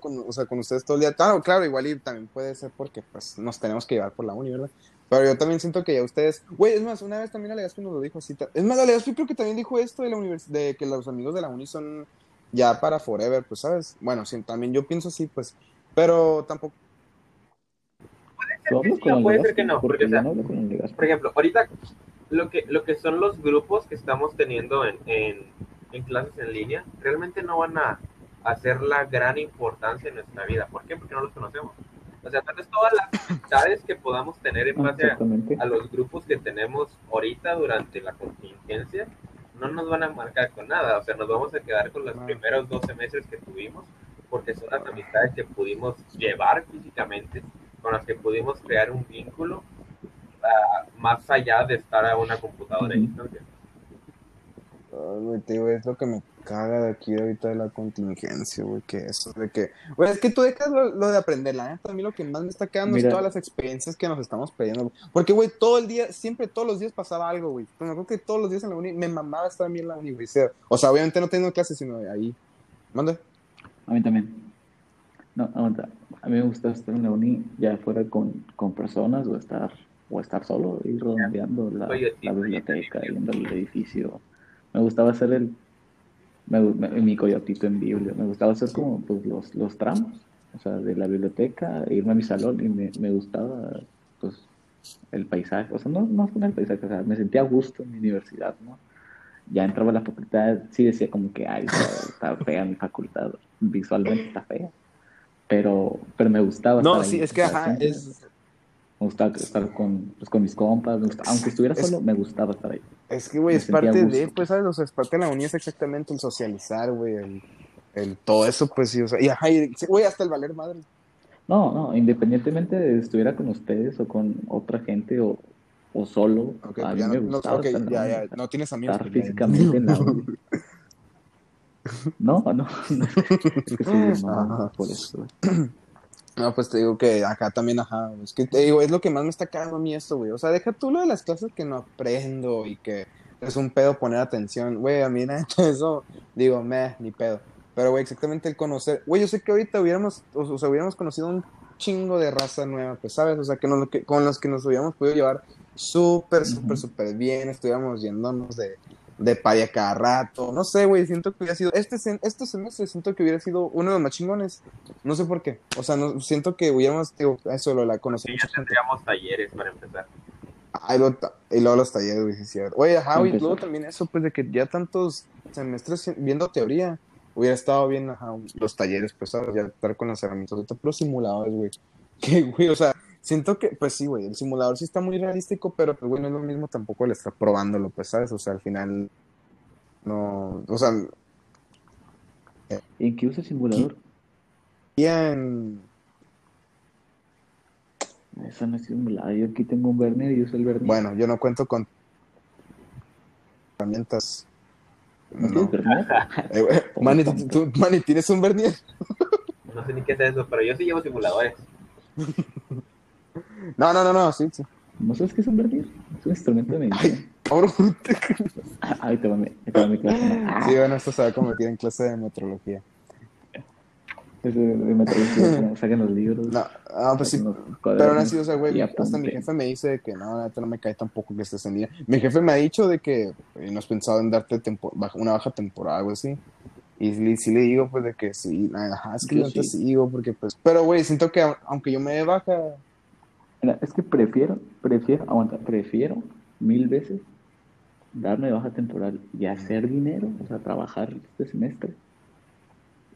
Con, o sea, con ustedes todo el día, claro, claro, igual y también puede ser porque, pues, nos tenemos que llevar por la uni, ¿verdad? Pero yo también siento que ya ustedes, güey, es más, una vez también Alegaspi nos lo dijo así, es más, Alegaspi creo que también dijo esto de la univers de que los amigos de la uni son ya para forever, pues, ¿sabes? Bueno, sí, también yo pienso así, pues, pero tampoco hablo sí, con no, puede ser que no, porque o sea. Por ejemplo, ahorita lo que, lo que son los grupos que estamos teniendo en, en, en clases en línea, realmente no van a hacer la gran importancia en nuestra vida. ¿Por qué? Porque no los conocemos. O sea, tal vez todas las amistades que podamos tener en base a, los grupos que tenemos ahorita durante la contingencia, no nos van a marcar con nada. O sea, nos vamos a quedar con los primeros dos semestres que tuvimos, porque son las amistades que pudimos llevar físicamente, con las que pudimos crear un vínculo ah, más allá de estar a una computadora a Ujú. distancia. Ay, güey, te digo, es lo que me caga de aquí ahorita de la contingencia, güey, que eso, de que, güey, es que tú dejas lo, lo de aprender, la neta, a mí lo que más me está quedando Mira. es todas las experiencias que nos estamos perdiendo, güey. porque, güey, todo el día, siempre todos los días pasaba algo, güey, pero me acuerdo que todos los días en la uni, me mamaba estar a mí en la uni, güey, o sea, obviamente no teniendo clases, sino ahí, manda, A mí también. No, aguanta. A mí me gusta estar en la uni ya fuera con, con personas o estar o estar solo, ir redondeando la, la biblioteca, yendo al edificio. Me gustaba hacer el me, me- mi coyotito en Biblia. Me gustaba hacer como pues, los, los tramos, o sea, de la biblioteca, irme a mi salón y me, me gustaba pues el paisaje, o sea, no, no fue el paisaje, o sea, me sentía a gusto en mi universidad, ¿no? Ya entraba a la facultad, sí decía como que, ay, está, está fea mi facultad, visualmente está fea, pero, pero me gustaba no, sí, ahí, es que, ajá, es, Me gustaba estar con, pues, con mis compas, me gustaba- aunque estuviera Es- solo, me gustaba estar ahí. es que, güey, es parte de, pues, ¿sabes? O sea, es parte de la uni, es exactamente el socializar, güey, el, el todo eso, pues, sí, o sea, y ajá, y, güey, hasta el valer madre. No, no, independientemente de estuviera con ustedes o con otra gente o, o solo, a pues mí ya me no, no, gustaba ok, estar en la ya, ya, no tienes amigos. estar pues, físicamente en la. (laughs) No, no, (laughs) no, es que soy mamón Ajá. por eso. (clears throat) No, pues te digo que acá también, ajá, es que te digo, es lo que más me está cagando a mí esto, güey. O sea, deja tú lo de las clases que no aprendo y que es un pedo poner atención. Güey, a mí (laughs) nada, eso, digo, meh, ni pedo. Pero, güey, exactamente el conocer. Güey, yo sé que ahorita hubiéramos, o, sea, hubiéramos conocido un chingo de raza nueva, pues, ¿sabes? O sea, que, nos- que con los que nos hubiéramos podido llevar súper, súper, súper bien, estuviéramos yéndonos de, de pari a cada rato. No sé, güey, siento que hubiera sido, este, sem- este semestre siento que hubiera sido uno de los más chingones. No sé por qué. O sea, no, siento que hubiéramos, digo, eso, lo la conocer Sí, ya tendríamos talleres para empezar. Ah, y, luego, y luego los talleres, güey, sí, cierto. Oye, ajá, y luego también eso, pues, de que ya tantos semestres viendo teoría, hubiera estado bien, ajá, los talleres, pues, ¿sabes? Ya estar con las herramientas, pero simuladores, güey. (laughs) Que, güey, o sea, siento que, pues sí, güey, el simulador sí está muy realístico, pero, pues, güey, no es lo mismo tampoco el estar probándolo, pues, ¿sabes? O sea, al final, no, o sea, ¿En qué usa el simulador? bien, Eso no es simulador. Yo aquí tengo un vernier y uso el vernier. bueno, yo no cuento con herramientas. ¿No? (laughs) Eh, güey, Manny, ¿tú- tú- Manny, ¿tienes un vernier? No sé ni qué es eso, pero yo sí llevo simuladores. (laughs) No, no, no, no, sí, sí. ¿No sabes qué es invertir? Es un instrumento de medicina. (laughs) Ahora Ay, te va mi, te va mi clase. ¿no? Ah, Sí, bueno, esto se va a convertir en clase de metrología. es de- de metrología, Saquen los libros. No, ah, pues sí. Pero aún así, o sea, güey, hasta mi jefe me dice que no, no me cae tampoco que estés en línea. Mi jefe me ha dicho de que eh, no has pensado en darte una baja temporada, algo así. Y sí, sí le digo, pues, de que sí, ajá, es que Yo te sí. sigo, porque, pues, pero, güey, siento que aunque yo me dé baja, es que prefiero, prefiero, aguanta, prefiero mil veces darme baja temporal y hacer dinero, o sea, trabajar este semestre.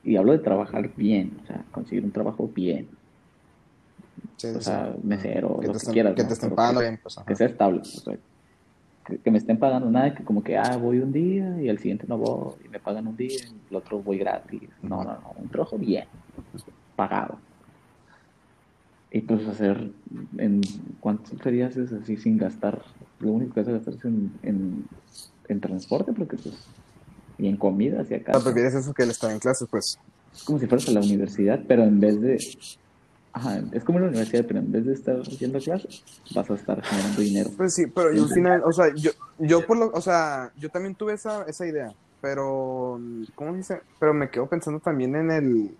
Y hablo de trabajar bien, o sea, conseguir un trabajo bien, sí, o sea, mesero, que lo te que estén, quieras, que ¿no? te estén pagando que- bien, pues, que sea estable, o sea, que, que me estén pagando nada, que como que, ah, voy un día y al siguiente no voy, y me pagan un día y el otro voy gratis. No, no, no, un trabajo bien, pagado. Y pues hacer, en ¿cuántos ferias es así sin gastar? Lo único que hace gastar es en, en, en transporte, porque pues, y en comida hacia acá. O sea, prefieres eso que el estar en clases, pues. Es como si fueras a la universidad, pero en vez de. Ajá, es como la universidad, pero en vez de estar haciendo clases, vas a estar generando dinero. Pues sí, pero yo al final, o sea, yo, yo por lo, o sea, yo también tuve esa, esa idea, pero, ¿cómo se dice? Pero me quedo pensando también en el,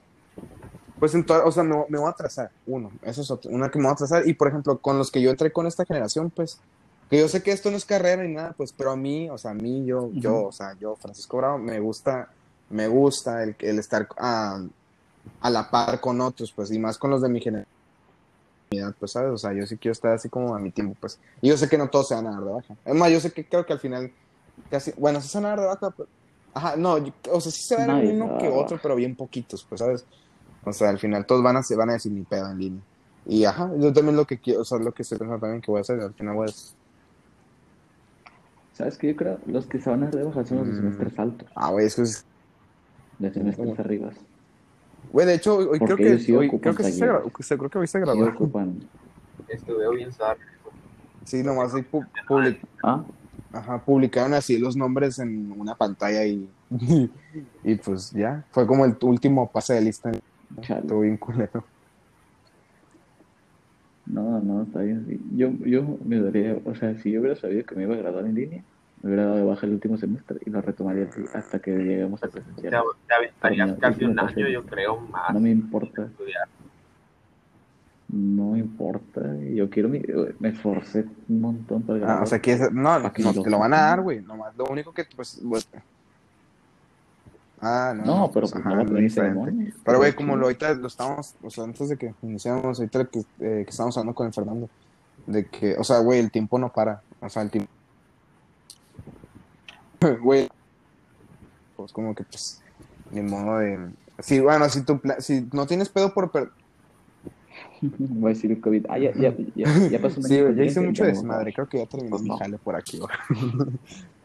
pues en o sea, me, me voy a atrasar, uno, eso es otro, una que me voy a atrasar, y por ejemplo, con los que yo entré con esta generación, pues, que yo sé que esto no es carrera ni nada, pues, pero a mí, o sea, a mí, yo, yo, o sea, yo, Francisco Bravo, me gusta, me gusta el, el estar a, a la par con otros, pues, y más con los de mi generación pues, ¿sabes? O sea, yo sí quiero estar así como a mi tiempo, pues. Y yo sé que no todos se van a dar de baja. Es más, yo sé que creo que al final, casi, bueno, sí se van a dar de baja, pero, ajá, no, yo- o sea, sí se van a dar uno va que otro, pero bien poquitos, pues, ¿sabes? O sea, al final todos van a, se van a decir mi pedo en línea. Y ajá, yo también lo que quiero, o sea, lo que estoy pensando también que voy a hacer, al final voy a ¿Sabes qué? Yo creo los que se van a baja son los de Mm. semestres altos, Ah, güey, es que, es- de semestres ¿Cómo? arriba. güey, de hecho, hoy, creo que, sí hoy, creo que sí se graduó, se- creo que hoy se Sí graduó. ocupan. Estuve bien. Sí, nomás ahí pu- public- Ah, Ajá, publicaron así los nombres en una pantalla y, (laughs) y pues ya, fue como el último pase de lista. Estuvo bien culero. No, no, está bien. sí. Yo, yo me daría, o sea, si yo hubiera sabido que me iba a graduar en línea, me hubiera dado de baja el último semestre y lo retomaría hasta que lleguemos a presencial. te aventarías casi un año, yo creo, más. No me importa, estudiar. no me importa. Yo quiero mi, me esforcé un montón para Ah, graduar. o sea, que es- no, no lo te lo van a dar, güey. Nomás lo único que, pues, pues- Ah, no. No, pero pues, pues ajá, diferente. Pero, güey, como lo ahorita lo estamos, o sea, antes de que iniciamos, ahorita que, eh, que estamos hablando con el Fernando, de que, o sea, güey, el tiempo no para. O sea, el tiempo. (laughs) Güey, pues como que, pues, ni modo de. Sí, bueno, si, tu pla- si no tienes pedo por. per- (laughs) Voy a decir el COVID. Ah, ya, ya, ya, ya pasó un Sí, ya hice mucho desmadre. Creo que ya terminé Pues mi no. jale por aquí. (laughs)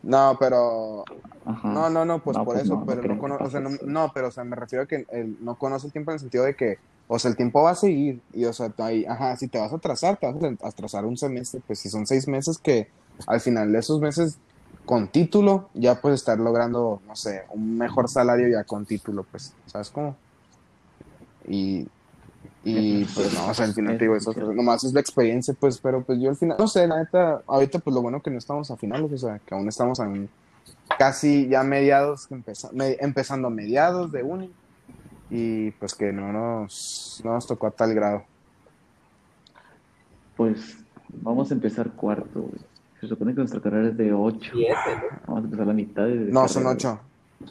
No, pero. Ajá. No, no, no, pues No, por pues eso, no, pero no, cono- o sea, no, pero o sea, me refiero a que el, no conoce el tiempo en el sentido de que, o sea, el tiempo va a seguir y, o sea, ahí, ajá, si te vas a atrasar, te vas a atrasar un semestre, pues si son seis meses que al final de esos meses con título ya puedes estar logrando, no sé, un mejor salario ya con título, pues, ¿sabes cómo? Y, y pues no, o sea, al final te digo, eso, nomás es la experiencia, pues, pero pues yo al final, no sé, la neta, ahorita pues lo bueno que no estamos a finales, o sea, que aún estamos en casi ya mediados, empeza- me- empezando a mediados de uni, y pues que no nos, no nos tocó a tal grado. Pues vamos a empezar cuarto, güey. Se supone que nuestra carrera es de 8. Siete, ¿no? Vamos a empezar la mitad de No, son carrera, ocho.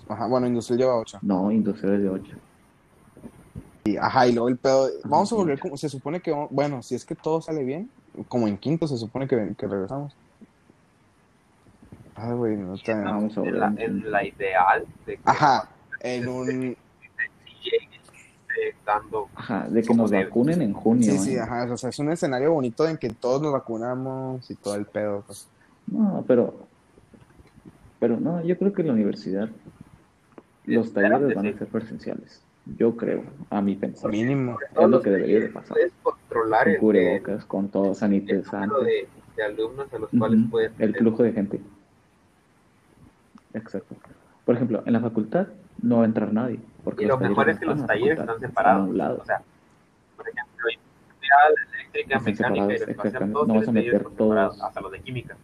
Ajá, bueno, industrial lleva ocho. güey. No, industrial es de 8. Y, ajá, y luego el pedo, vamos a volver como, se supone que, bueno, si es que todo sale bien, como en quinto se supone que, que regresamos. Ay, güey, no a En la, en la ideal de que Ajá, en un... estando Ajá, de que nos de- vacunen en junio. Sí, sí, ¿eh? ajá, o sea, es un escenario bonito en que todos nos vacunamos y todo el pedo, pues. No, pero. Pero no, yo creo que en la universidad los talleres van a ser presenciales. Yo creo, a mi pensar. Mínimo. Es lo que debería de pasar. controlar Con el, el, cubrebocas, con todo sanitizante. de, de alumnos a los cuales Ujú, puedes El flujo de gente. Exacto. Por ejemplo, en la facultad no va a entrar nadie. Porque Y los lo mejor es que los talleres están separados. O sea, por ejemplo, industrial, eléctrica, mecánica, aeroespacial, exactamente. todos No vas a meter todos. hasta los de química.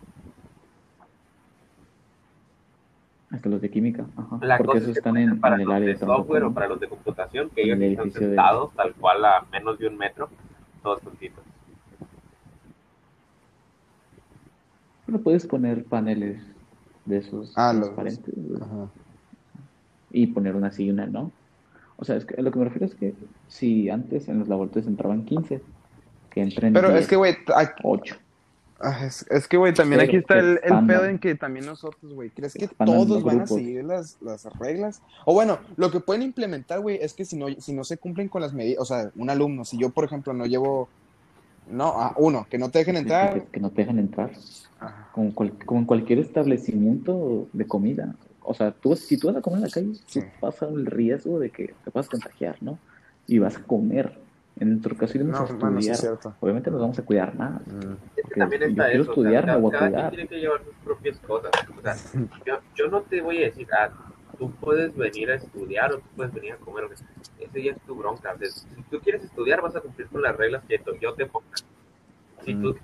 Hasta los de química, ajá. La porque esos están en, para en el área de software o para los de computación, que ellos el están de- sentados tal cual a menos de un metro, todos juntitos. Pero puedes poner paneles de esos Ah, transparentes Ajá. y poner una sí y una no. O sea, es que lo que me refiero es que si antes en los laboratorios entraban 15, que entren Pero 10, es que, güey, aquí- 8. Ah, es, es que, güey, también Pero aquí está el, el pedo en que también nosotros, güey, ¿crees que todos van a seguir las, las reglas? O bueno, lo que pueden implementar, güey, es que si no, si no se cumplen con las medidas, o sea, un alumno, si yo, por ejemplo, no llevo, no, a uno, que no te dejen Que, entrar, que no te dejan entrar. Ajá. Como, cual- como en cualquier establecimiento de comida. O sea, tú, si tú vas a comer en la calle, Sí. tú vas a el riesgo de que te puedas contagiar, ¿no? Y vas a comer. En nuestro caso iremos no, a bueno, sí estudiar. es cierto. Obviamente nos vamos a cuidar más. Mm. Es que también yo está quiero eso, estudiar, o sea, me voy a cuidar. quien tiene que llevar sus propias cosas. O sea, (laughs) yo, yo no te voy a decir, ah, tú puedes venir a estudiar o tú puedes venir a comer. o Ese ya es tu bronca. Si tú quieres estudiar, vas a cumplir con las reglas que to- yo te ponga. Si tú Mm.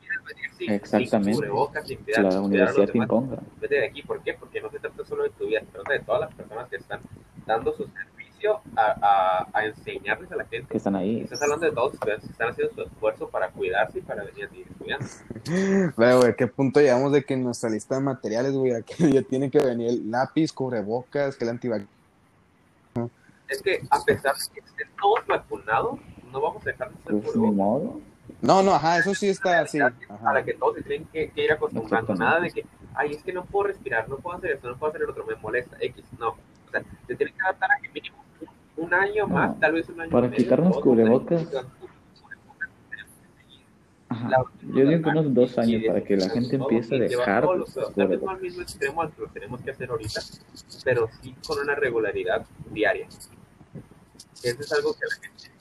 quieres venir sin, sin Exactamente. cubrebocas, sin cuidar, la sin cuidar a universidad te demás, imponga. vete de aquí. ¿Por qué? Porque no se trata solo de tu vida, se trata de todas las personas que están dando su servicio a, a, a enseñarles a la gente. Que están ahí. Estás hablando de todos ustedes que están haciendo su esfuerzo para cuidarse y para venir a seguir estudiando. (laughs) Pero, güey, ¿qué punto llegamos de que en nuestra lista de materiales, güey, aquí (laughs) ya tiene que venir el lápiz, cubrebocas, que el antibacterial? Es que a pesar de que estén todos vacunados, no vamos a dejar de ser Pues modo. No, no, ajá, eso sí está así. a la que todos se tienen que, que ir acostumbrando. Nada de que, ay, es que no puedo respirar, no puedo hacer esto, no puedo hacer el otro, me molesta, X. No. O sea, te tienen que adaptar a que mínimo un, año más, tal vez un año Para medio, quitarnos cubrebocas. tenemos que- Ajá. La- Yo digo que unos dos años para que la gente empiece a dejar los- Tal vez no al mismo extremo al que lo tenemos que hacer ahorita, pero sí con una regularidad diaria. Eso es algo que la gente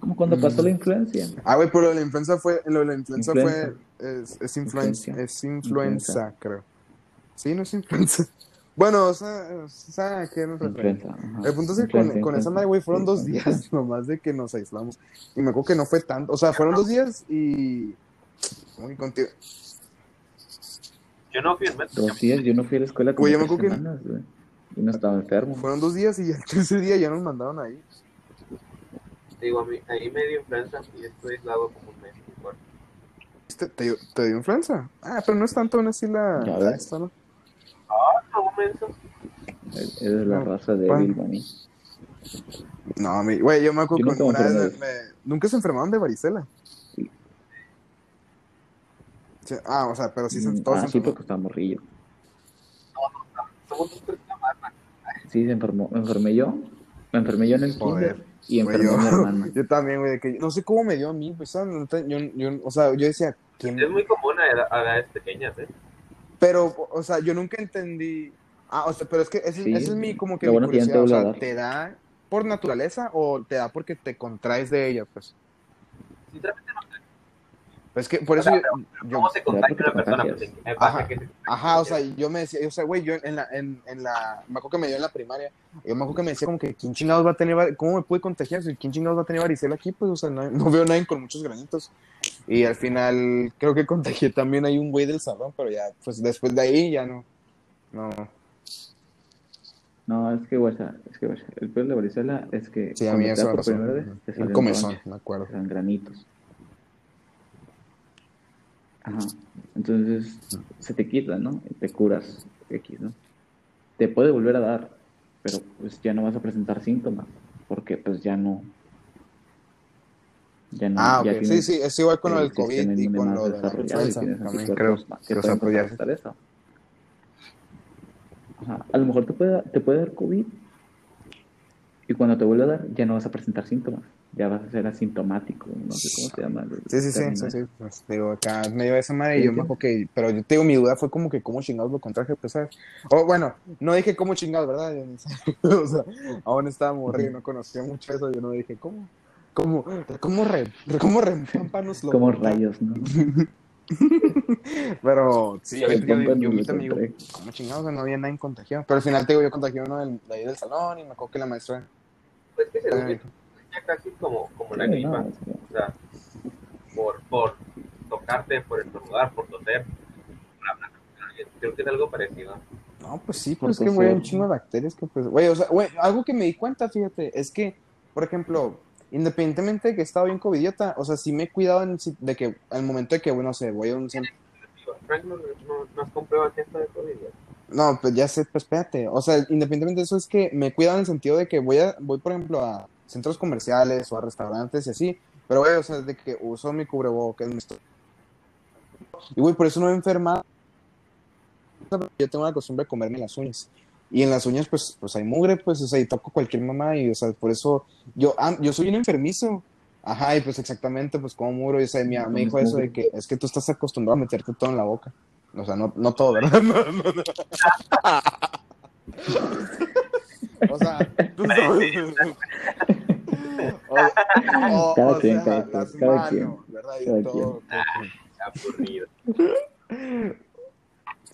Como cuando pasó la influencia. Ah, güey, pero lo de la influenza fue, lo de la influenza fue, Influenza. es, es influenza, Influencia. es influenza, creo. Sí, no es influenza. Bueno, o sea, o sea, ¿a qué nos ajá. El punto es que con, con esa madre, güey, fueron dos días (laughs) nomás de que nos aislamos. Y me acuerdo que no fue tanto, o sea, fueron dos días y... Muy contigo. Yo no fui al metro. Dos días, yo no fui a la escuela como Güey, yo me acuerdo que- semanas, güey. Y no estaba enfermo. Fueron dos días y el (laughs) tercer día ya nos mandaron ahí. Digo, a mí, ahí me dio influenza y estoy aislado como un mes. igual. ¿Te, te, dio- te dio influenza? Ah, pero no es tanto aún así la... Ya la ves. esta, ¿no? Es de la No, raza de. Bill Bunny. No, mí, güey, yo me acuerdo Yo que nunca una me vez enfermé. me- me- nunca se enfermaron de varicela. Sí. Sí, Ah, o sea, pero sí se Mm, todos ah, se sí, porque estaba morrillo. Sí, se enfermó. Me enfermé yo. Me enfermé yo en el Joder, kinder. Y Güey, enfermó yo, mi hermana. (laughs) yo también, güey, que no sé cómo me dio a mí, pues, ¿sabes? Yo, yo, o sea, yo decía, ¿quién? Es muy común a, edad- a edades pequeñas, ¿eh? Pero, o sea, yo nunca entendí. Ah, o sea, pero es que ese, Sí, ese es mi, como que mi curiosidad. te O sea. ¿te da por naturaleza o te da porque te contraes de ella? Pues, Sinceramente, no sé pues es que por O eso sea, yo, yo- cómo se contagia porque una te persona. Pues, Ajá. que se- Ajá, o sea, yo me decía, o sea, güey, yo en la, en, en la, me acuerdo que me dio en la primaria, yo me acuerdo que me decía como que, ¿quién chingados va a tener, cómo me puede contagiar? Si ¿Quién chingados va a tener varicela aquí? Pues, o sea, no, (laughs) no veo a nadie con muchos granitos. Y al final, creo que contagié también ahí un güey del salón, pero ya, pues después de ahí ya no, no, No, es que, güey, es que, el peor de varicela es que sí, a mí eso por primera vez, te comezón, me acuerdo. salen granitos. Ajá. Entonces, se te quita, ¿no? Y te curas X, ¿no? Te puede volver a dar, pero pues ya no vas a presentar síntomas, porque pues ya no... Ya no Ah, ya ok, sí, tienes sí, es igual con lo el del COVID y con lo de la también anticuerpos creo que que, ya, contrarrestar eso. Ajá. A lo mejor te puede, te puede dar COVID y cuando te vuelve a dar ya no vas a presentar síntomas, ya vas a ser asintomático, no sé cómo se llama. el Sí, sí, sí, sí. Pues, digo, acá me dio esa madre y yo me que, pero yo te digo, mi duda fue como que cómo chingados lo contraje, pues, ¿sabes? O bueno, no dije cómo chingados, ¿verdad? (laughs) O sea, aún estaba morrido, no conocía mucho eso, yo no dije, ¿cómo? ¿Cómo? ¿Cómo re? ¿Cómo repámpanos lo Como rayos, ¿no? Pero sí, yo, yo, yo, yo lo ahorita me digo. ¿cómo chingados? O sea, no había nadie contagiado. Pero al final te digo, yo contagié uno del, de ahí del salón y me acuerdo que la maestra Pues que yo, ya casi como, como la Sí, gripa. no, O sea, por, por tocarte, por estornudar, por toser. Creo que es algo parecido. No, pues sí, Por pues es que, güey, hay un chingo de bacterias que, pues, güey, o sea, güey, algo que me di cuenta, fíjate, es que, por ejemplo, independientemente de que he estado bien covidiota, o sea, sí me he cuidado en de que al momento de que, bueno, no sé, voy a un centro. Frank, no, no, no has comprado de COVID. No, pues ya sé, pues espérate. O sea, independientemente de eso, es que me he cuidado en el sentido de que voy, a, voy por ejemplo, a centros comerciales o a restaurantes y así. Pero, güey, o sea, de que uso mi cubrebocas, me estoy... Y, güey, por eso no me he enfermado. Yo tengo la costumbre de comerme las uñas. Y en las uñas, pues, pues hay mugre, pues, o sea, y toco cualquier mamá. Y, o sea, por eso yo, ah, yo soy un enfermizo. Ajá, y pues exactamente, pues como muro. Y, o sea, mi mamá me dijo eso de que es que tú estás acostumbrado a meterte todo en la boca. O sea, no, no todo, ¿verdad? (laughs) No, no, no. O sea, tú sabes. (laughs) O, o- Cada o quien, sea, cada quien, las cada manos, ¿verdad? Y cada todo. Aburrido. (laughs)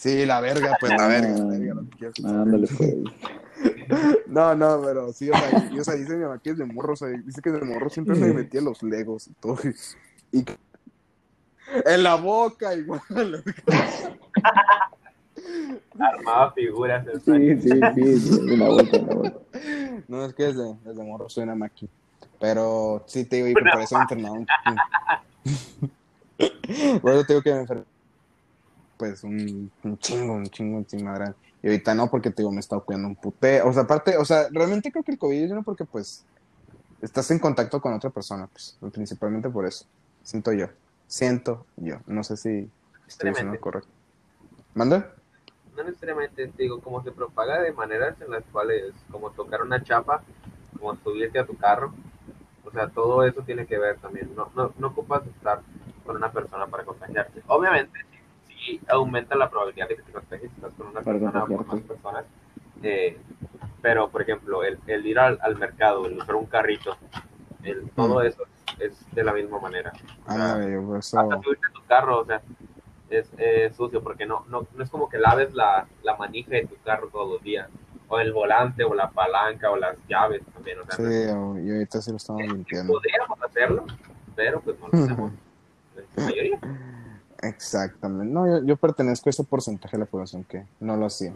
Sí, la verga, pues la verga, la verga, no te quiero escuchar. Ándale, pues. (laughs) No, no, pero sí, o sea, y- o sea, dice mi mamá que es de morro, o sea, dice que de morro siempre me metía los legos y todo. Y, y- en la boca igual. Armaba figuras. en. Sí, sí, sí, sí, una vuelta, una vuelta. No, es que desde, desde morro soy una máquina. Pero sí te digo, y por eso me enfermaba un (laughs) Por eso te digo que me enfermé. Pues un, un chingo, un chingo, un chingo madre. Y ahorita no, porque te digo, me he estado cuidando un puté. O sea, aparte, o sea, realmente creo que el COVID es uno porque, pues, estás en contacto con otra persona, pues, principalmente por eso. Siento yo. Siento yo. No sé si estoy diciendo correcto. ¿Manda? no necesariamente, te digo, como se propaga de maneras en las cuales, como tocar una chapa, como subirte a tu carro, o sea, todo eso tiene que ver también. No, no, no ocupas estar con una persona para contagiarte. Obviamente, sí aumenta la probabilidad de que te contagies si estás con una persona o con más personas. eh, pero, por ejemplo, el, el ir al, al mercado, el usar un carrito, el, todo Mm. eso es, es de la misma manera. O sea, yo por eso. hasta subirte a tu carro, o sea, es, es sucio porque no, no, no es como que laves la, la manija de tu carro todos los días, o el volante, o la palanca, o las llaves también, o sea, Sí, no es- o- y ahorita sí lo estamos limpiando. podríamos hacerlo, pero pues no lo hacemos, (laughs) su mayoría. Exactamente. No, yo, yo pertenezco a ese porcentaje de la población que no lo hacía.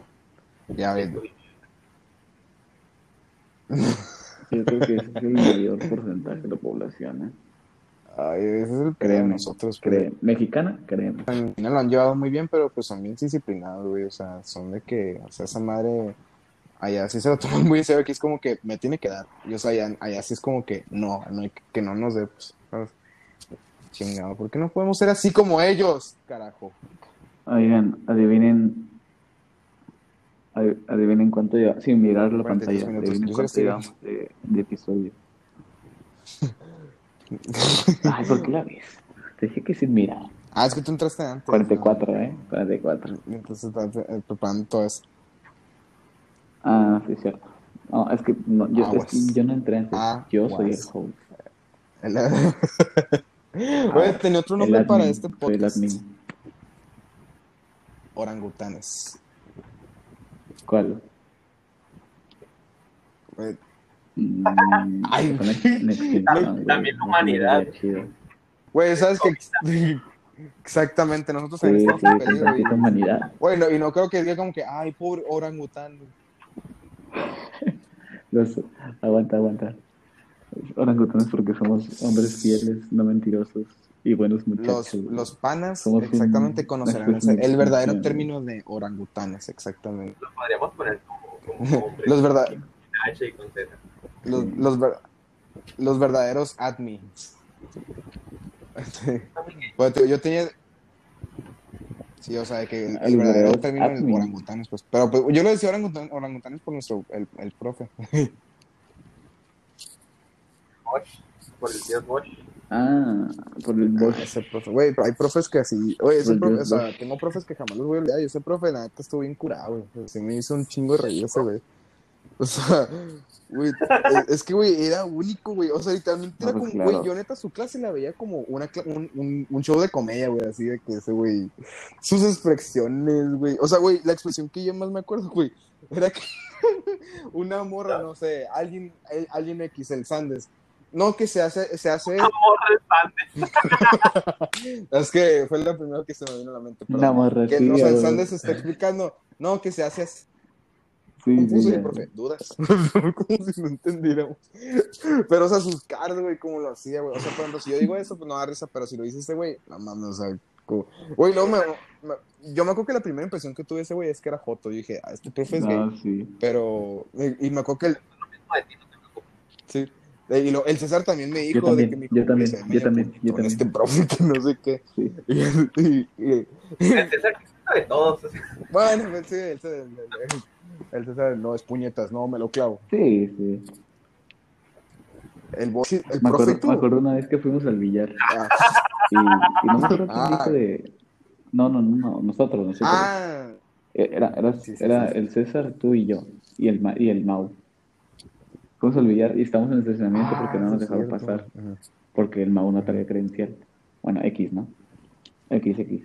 Ya ves. Yo (laughs) creo que ese es el mayor porcentaje de la población, ¿eh? Ay, ese es el Créeme, nosotros. Cree- Mexicana. Pero no lo han llevado muy bien, pero pues son bien disciplinados, güey. O sea, son de que, o sea, esa madre allá sí se lo toman muy serio. Aquí es como que me tiene que dar. Y o sea, allá, allá sí es como que no, no hay que, que no nos dé, pues. ¿sabes? Chingado, ¿por qué no podemos ser así como ellos? Carajo. Oigan, adivinen. adi- Adivinen cuánto lleva. Sin mirar la 42 pantalla. Adivinen cuánto llevamos de, de episodio. (laughs) Ay, ¿por qué la ves? Te dije que sin mirar. Ah, es que tú entraste antes. 44, ¿eh? 44. ¿no? Entonces estás eh, preparando todo eso. Ah, sí, cierto. No, es que, no, yo, es Aguas. que yo no entré antes. Aguas. Yo soy el host. (laughs) El- Güey, tenía otro nombre admin, para este podcast. Orangutanes. ¿Cuál? Güey, Mm, Ay. güey. También No humanidad. Güey, ¿sabes qué? (laughs) Exactamente, nosotros Sí, también sí, estamos en peligro. y- humanidad. Bueno, y no creo que diga como que, ay, pobre orangután. (laughs) Los, aguanta, aguanta. Orangutanes porque somos hombres fieles, no mentirosos y buenos Los, muchachos. güey. los panas Somos un- exactamente conocerán el verdadero de- término de orangutanes, exactamente. Lo podríamos poner como, como (laughs) hombre, Los, verdad, con H y con Z. los, los, ver- los verdaderos admins. (laughs) Pues, te- yo tenía... Sí, o sea, de que el, verdadero término de admin. orangutanes, pues. Pero pues, yo lo decía orangutan- orangutanes por nuestro, el, el profe. (laughs) Bosch, por el dios Bosch. Ah, por el Ah, Bosch. ese profe, güey, pero hay profes que así, oye, ese profe, yo- o sea, tengo profes que jamás los voy a olvidar, y ese profe, la neta, estuvo bien curado, güey, O sea, se me hizo un chingo de reír ese, güey, o sea, güey, es- que, güey, era único, güey, o sea, literalmente era No, pues, como, güey, claro. yo neta su clase la veía como una, un, un show de comedia, güey, así de que ese, güey, sus expresiones, güey, o sea, güey, la expresión que yo más me acuerdo, güey, era que (laughs) una morra, no sé, alguien, eh, alguien X, el Sandes, No, que se hace, se hace. Amor. (laughs) Es que fue lo primero que se me vino a la mente. Una morra, Que sí, no, o sea, güey. Sandes está explicando. No, que se hace así. Sí, Confuso sí, profe, dudas. (laughs) como si no entendiéramos. Pero, o sea, sus caras, güey, como lo hacía, güey. O sea, por ejemplo, si yo digo eso, pues no da risa, pero si lo dice este güey, no mames, o sea, como- Güey, luego me, me- Yo me acuerdo que la primera impresión que tuve de ese güey es que era Joto. Yo dije, ah, este profe es No, gay. sí. Pero. Y, y me acuerdo que el. No, no. Sí. Eh, Y lo- el César también me dijo también, de que mi yo también, se ve yo medio también, yo con también. este profe que no sé qué. Sí. Y, y- y- El César que sabe de todos. bueno, pues sí, el César, el, el- el César no es puñetas, no me lo clavo. Sí, sí. El, bo- el Me profe acuerdo, me acuerdo una vez que fuimos al billar Ah, y, y no me acuerdo quién Ah. dijo de... No, no, no, no, nosotros, nosotros. ah, Era, era, Sí, sí, era sí. el César, tú y yo, y el, Ma- y el Mau. Fuimos al billar y estábamos en el estacionamiento porque no ah, nos es dejaron cierto. pasar, porque el Mau no traía credencial. Bueno, X, ¿no? X, X.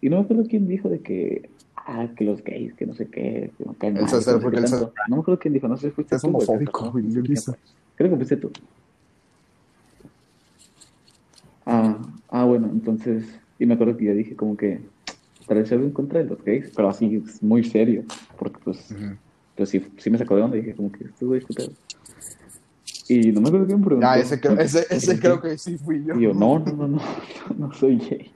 Y no me acuerdo quién dijo de que, ah, que los gays, que no sé qué, que no caen El César, no porque el me acuerdo quién dijo, no sé si fuiste Es tú César, homofóbico, güey, yo. Creo que fuiste tú. Ah, ah, bueno, entonces, y me acuerdo que yo dije como que traes algo en contra de los gays, pero así es muy serio, porque pues, Ujú. pues sí, sí me sacó de onda, dije como que qué pedo. Y no me acuerdo quién preguntó. Ah, ese, creo, ese, ese Sí. creo que sí fui yo. Y yo, no, no, no, no, no, (laughs) no soy gay.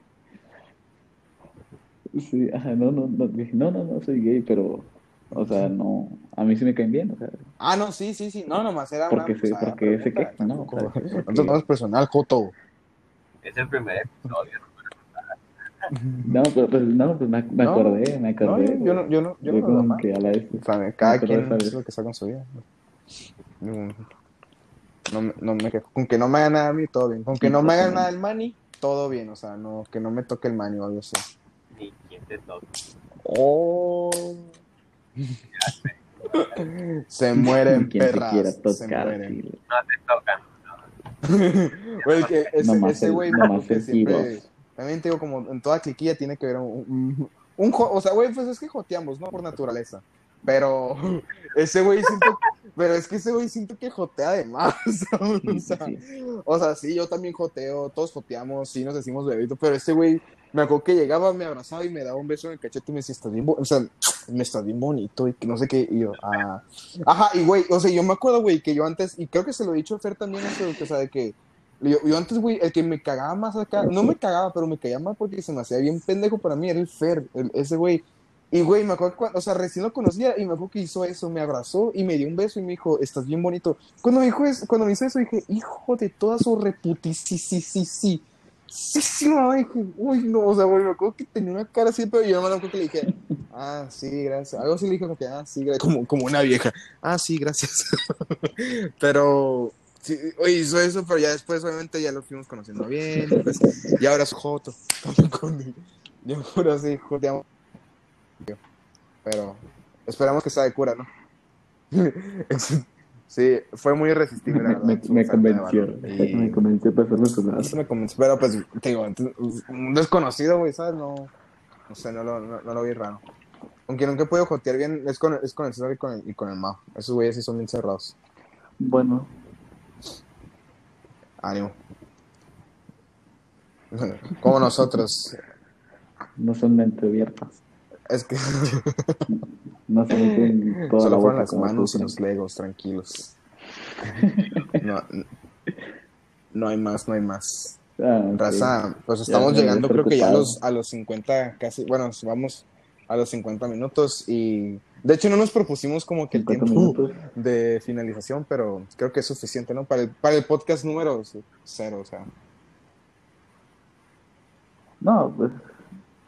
Sí, ajá, no, no, no, dije, no, no, no soy gay, pero, o sea, no, a mí sí me caen bien, o sea, Ah, no, sí, sí, sí. No, nomás era porque una. se, porque se queja, ¿no? O sea, Entonces no es personal, Joto. Es el primer episodio. No, (laughs) pero pues, no, pues me, me No, acordé, me No, acordé. yo, yo no, yo no, yo no lo como que a la vez. O sea, cada Pero quien esa vez- es lo que está con su vida. No, no, me- no me quejo. Con que no me hagan nada a mí, todo bien. Con que no me hagan totalmente. nada el mani, todo bien. O sea, no, que no me toque el mani o algo así. Ni quien te toque. Oh. Se mueren perras. se mueren. No te tocan. (laughs) Güey, que ese, güey me siempre. También te digo, como en toda cliquilla tiene que ver un. un, o sea, güey, pues es que joteamos, ¿no? Por naturaleza. Pero (laughs) ese güey siento. Pero es que ese güey siento que jotea de más. (laughs) O sea, sí. o sea, sí, yo también joteo, todos joteamos, sí nos decimos bebito, pero este güey me acuerdo que llegaba, me abrazaba y me daba un beso en el cachete y me decía, estás bien, bo-", o sea, me estás bien bonito y que no sé qué, y yo, ah, ajá, y güey, o sea, yo me acuerdo, güey, que yo antes, y creo que se lo he dicho a Fer también, eso, que, o sea, de que, yo, yo antes, güey, el que me cagaba más acá, no me cagaba, pero me caía más porque se me hacía bien pendejo para mí, era el Fer, el- ese güey, y güey, me acuerdo que, cuando- o sea, recién lo conocía y me acuerdo que hizo eso, me abrazó y me dio un beso y me dijo, estás bien bonito. Cuando me dijo eso, cuando me hizo eso, dije, hijo de toda su reputi, sí, sí, sí, sí. Sí, sí, mamá, dije, uy, no, o sea, güey, me acuerdo que tenía una cara así, pero yo no me acuerdo que le dije, ah, sí, gracias. Algo así le dije, como que, ah, sí, gracias, como, una vieja, ah, sí, gracias. (laughs) pero, sí, oye, hizo eso, pero ya después, obviamente, ya lo fuimos conociendo bien, pues, y ahora es Joto. (laughs) Yo juro así, joteamos. Pero esperamos que sea de cura, ¿no? (laughs) sí, fue muy irresistible. la Me, convenció, Y- me convenció su lado. me convenció, pero pues, te digo, un desconocido, güey, ¿sabes? No, no sé, no lo, no, no lo vi raro. Aunque nunca he podido jotear bien, es con, es con el César y con el, y con el Mao. Esos güeyes sí son bien cerrados. Bueno, Ánimo. (laughs) Como nosotros. no son mente abiertas. Es que (laughs) No se meten toda la solo fueron boca las manos y los legos, tranquilos. (laughs) No, no hay más, no hay más. Ah. Raza, pues estamos llegando creo que ya a los, a los 50, casi, bueno, vamos a los 50 minutos y de hecho no nos propusimos como que el 50 tiempo minutos. de finalización, pero creo que es suficiente, ¿no? Para el, para el podcast número cero, o sea. No, pues,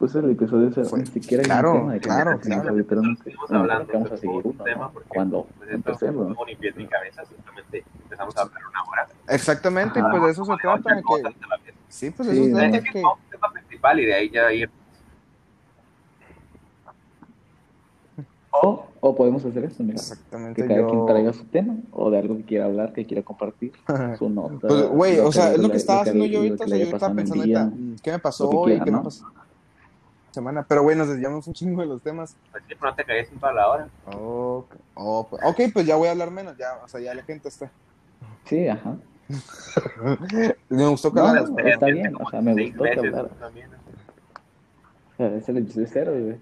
pues el episodio se, Fue- ni siquiera claro, tema de que claro, claro. literalmente. Estuvimos Bueno, hablando vamos a de seguir un uno, tema ¿no? porque Cuando pues empecemos. no ni pies ni cabeza, simplemente empezamos a hablar una hora. Exactamente, Ajá. pues de eso se trata, que cosas sí, pues de Sí, eso se no. trata Es que al tema principal y de ahí ya ir. O, o podemos hacer esto, mira. exactamente Que cada yo quien traiga su tema o de algo que quiera hablar, que quiera compartir, (laughs) su nota. Pues, güey, o sea, es lo que estaba haciendo yo ahorita, o sea, le yo estaba el pensando ahorita, mm, ¿qué me pasó hoy? ¿Qué me ¿no? pasó? Semana, pero güey, nos desviamos un chingo de los temas. Pues siempre no te caes en toda la hora. Ok, oh, pues, ok, pues ya voy a hablar menos, ya, o sea, ya la gente está. Sí, ajá. (laughs) me gustó que No, está bien, o sea, me gustó que. O sea, es el hechicero, güey.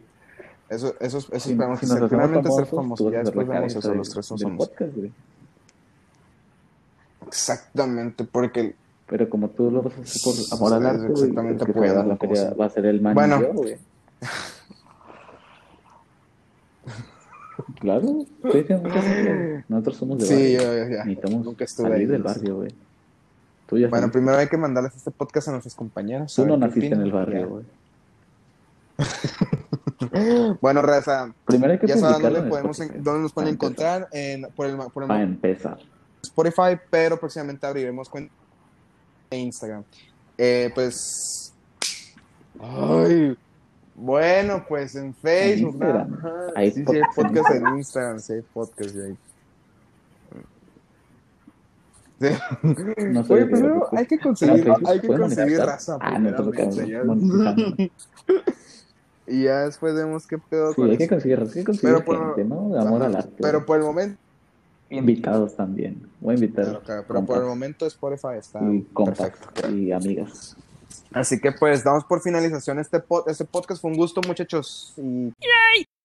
Eso, eso, eso Si, esperamos si ser. nos hacemos Finalmente ser famosos, Ya a ser después vemos eso, los tres no del somos. podcast, güey. Exactamente, porque Pero como tú lo vas a hacer por amor al arte, exactamente el que se va a la feria va ser el man Bueno. y yo, güey. Claro, sí, nosotros somos de sí, barrio. yo ya, ya. Necesitamos Nunca estuve salir ahí. del barrio, güey. Tú ya Bueno, sabes. primero hay que mandarles este podcast a nuestros compañeros. Tú no naciste en el barrio, güey. (laughs) Bueno, Raza, Primero hay que ya saben dónde, podemos, dónde nos pueden para encontrar en, por el, por el Para empezar. Spotify, pero próximamente abriremos cuenta de Instagram. Eh, pues. Ay. Bueno, pues en Facebook. ¿no? Hay sí, sí, hay podcast en Instagram. Sí, hay podcast ahí. Sí. No (laughs) sé Oye, primero hay que conseguir, hay que conseguir raza. Ah, no, monetizar. (laughs) Y ya después vemos qué pedo Sí, con hay que conseguir, hay que conseguir Pero por- gente, ¿no? De amor al arte. Pero por el momento, Invitados también. Voy a invitar claro, claro, pero por el momento Spotify está y perfecto. y amigas. Así que pues damos por finalización este, pod- este podcast. Fue un gusto, muchachos. Y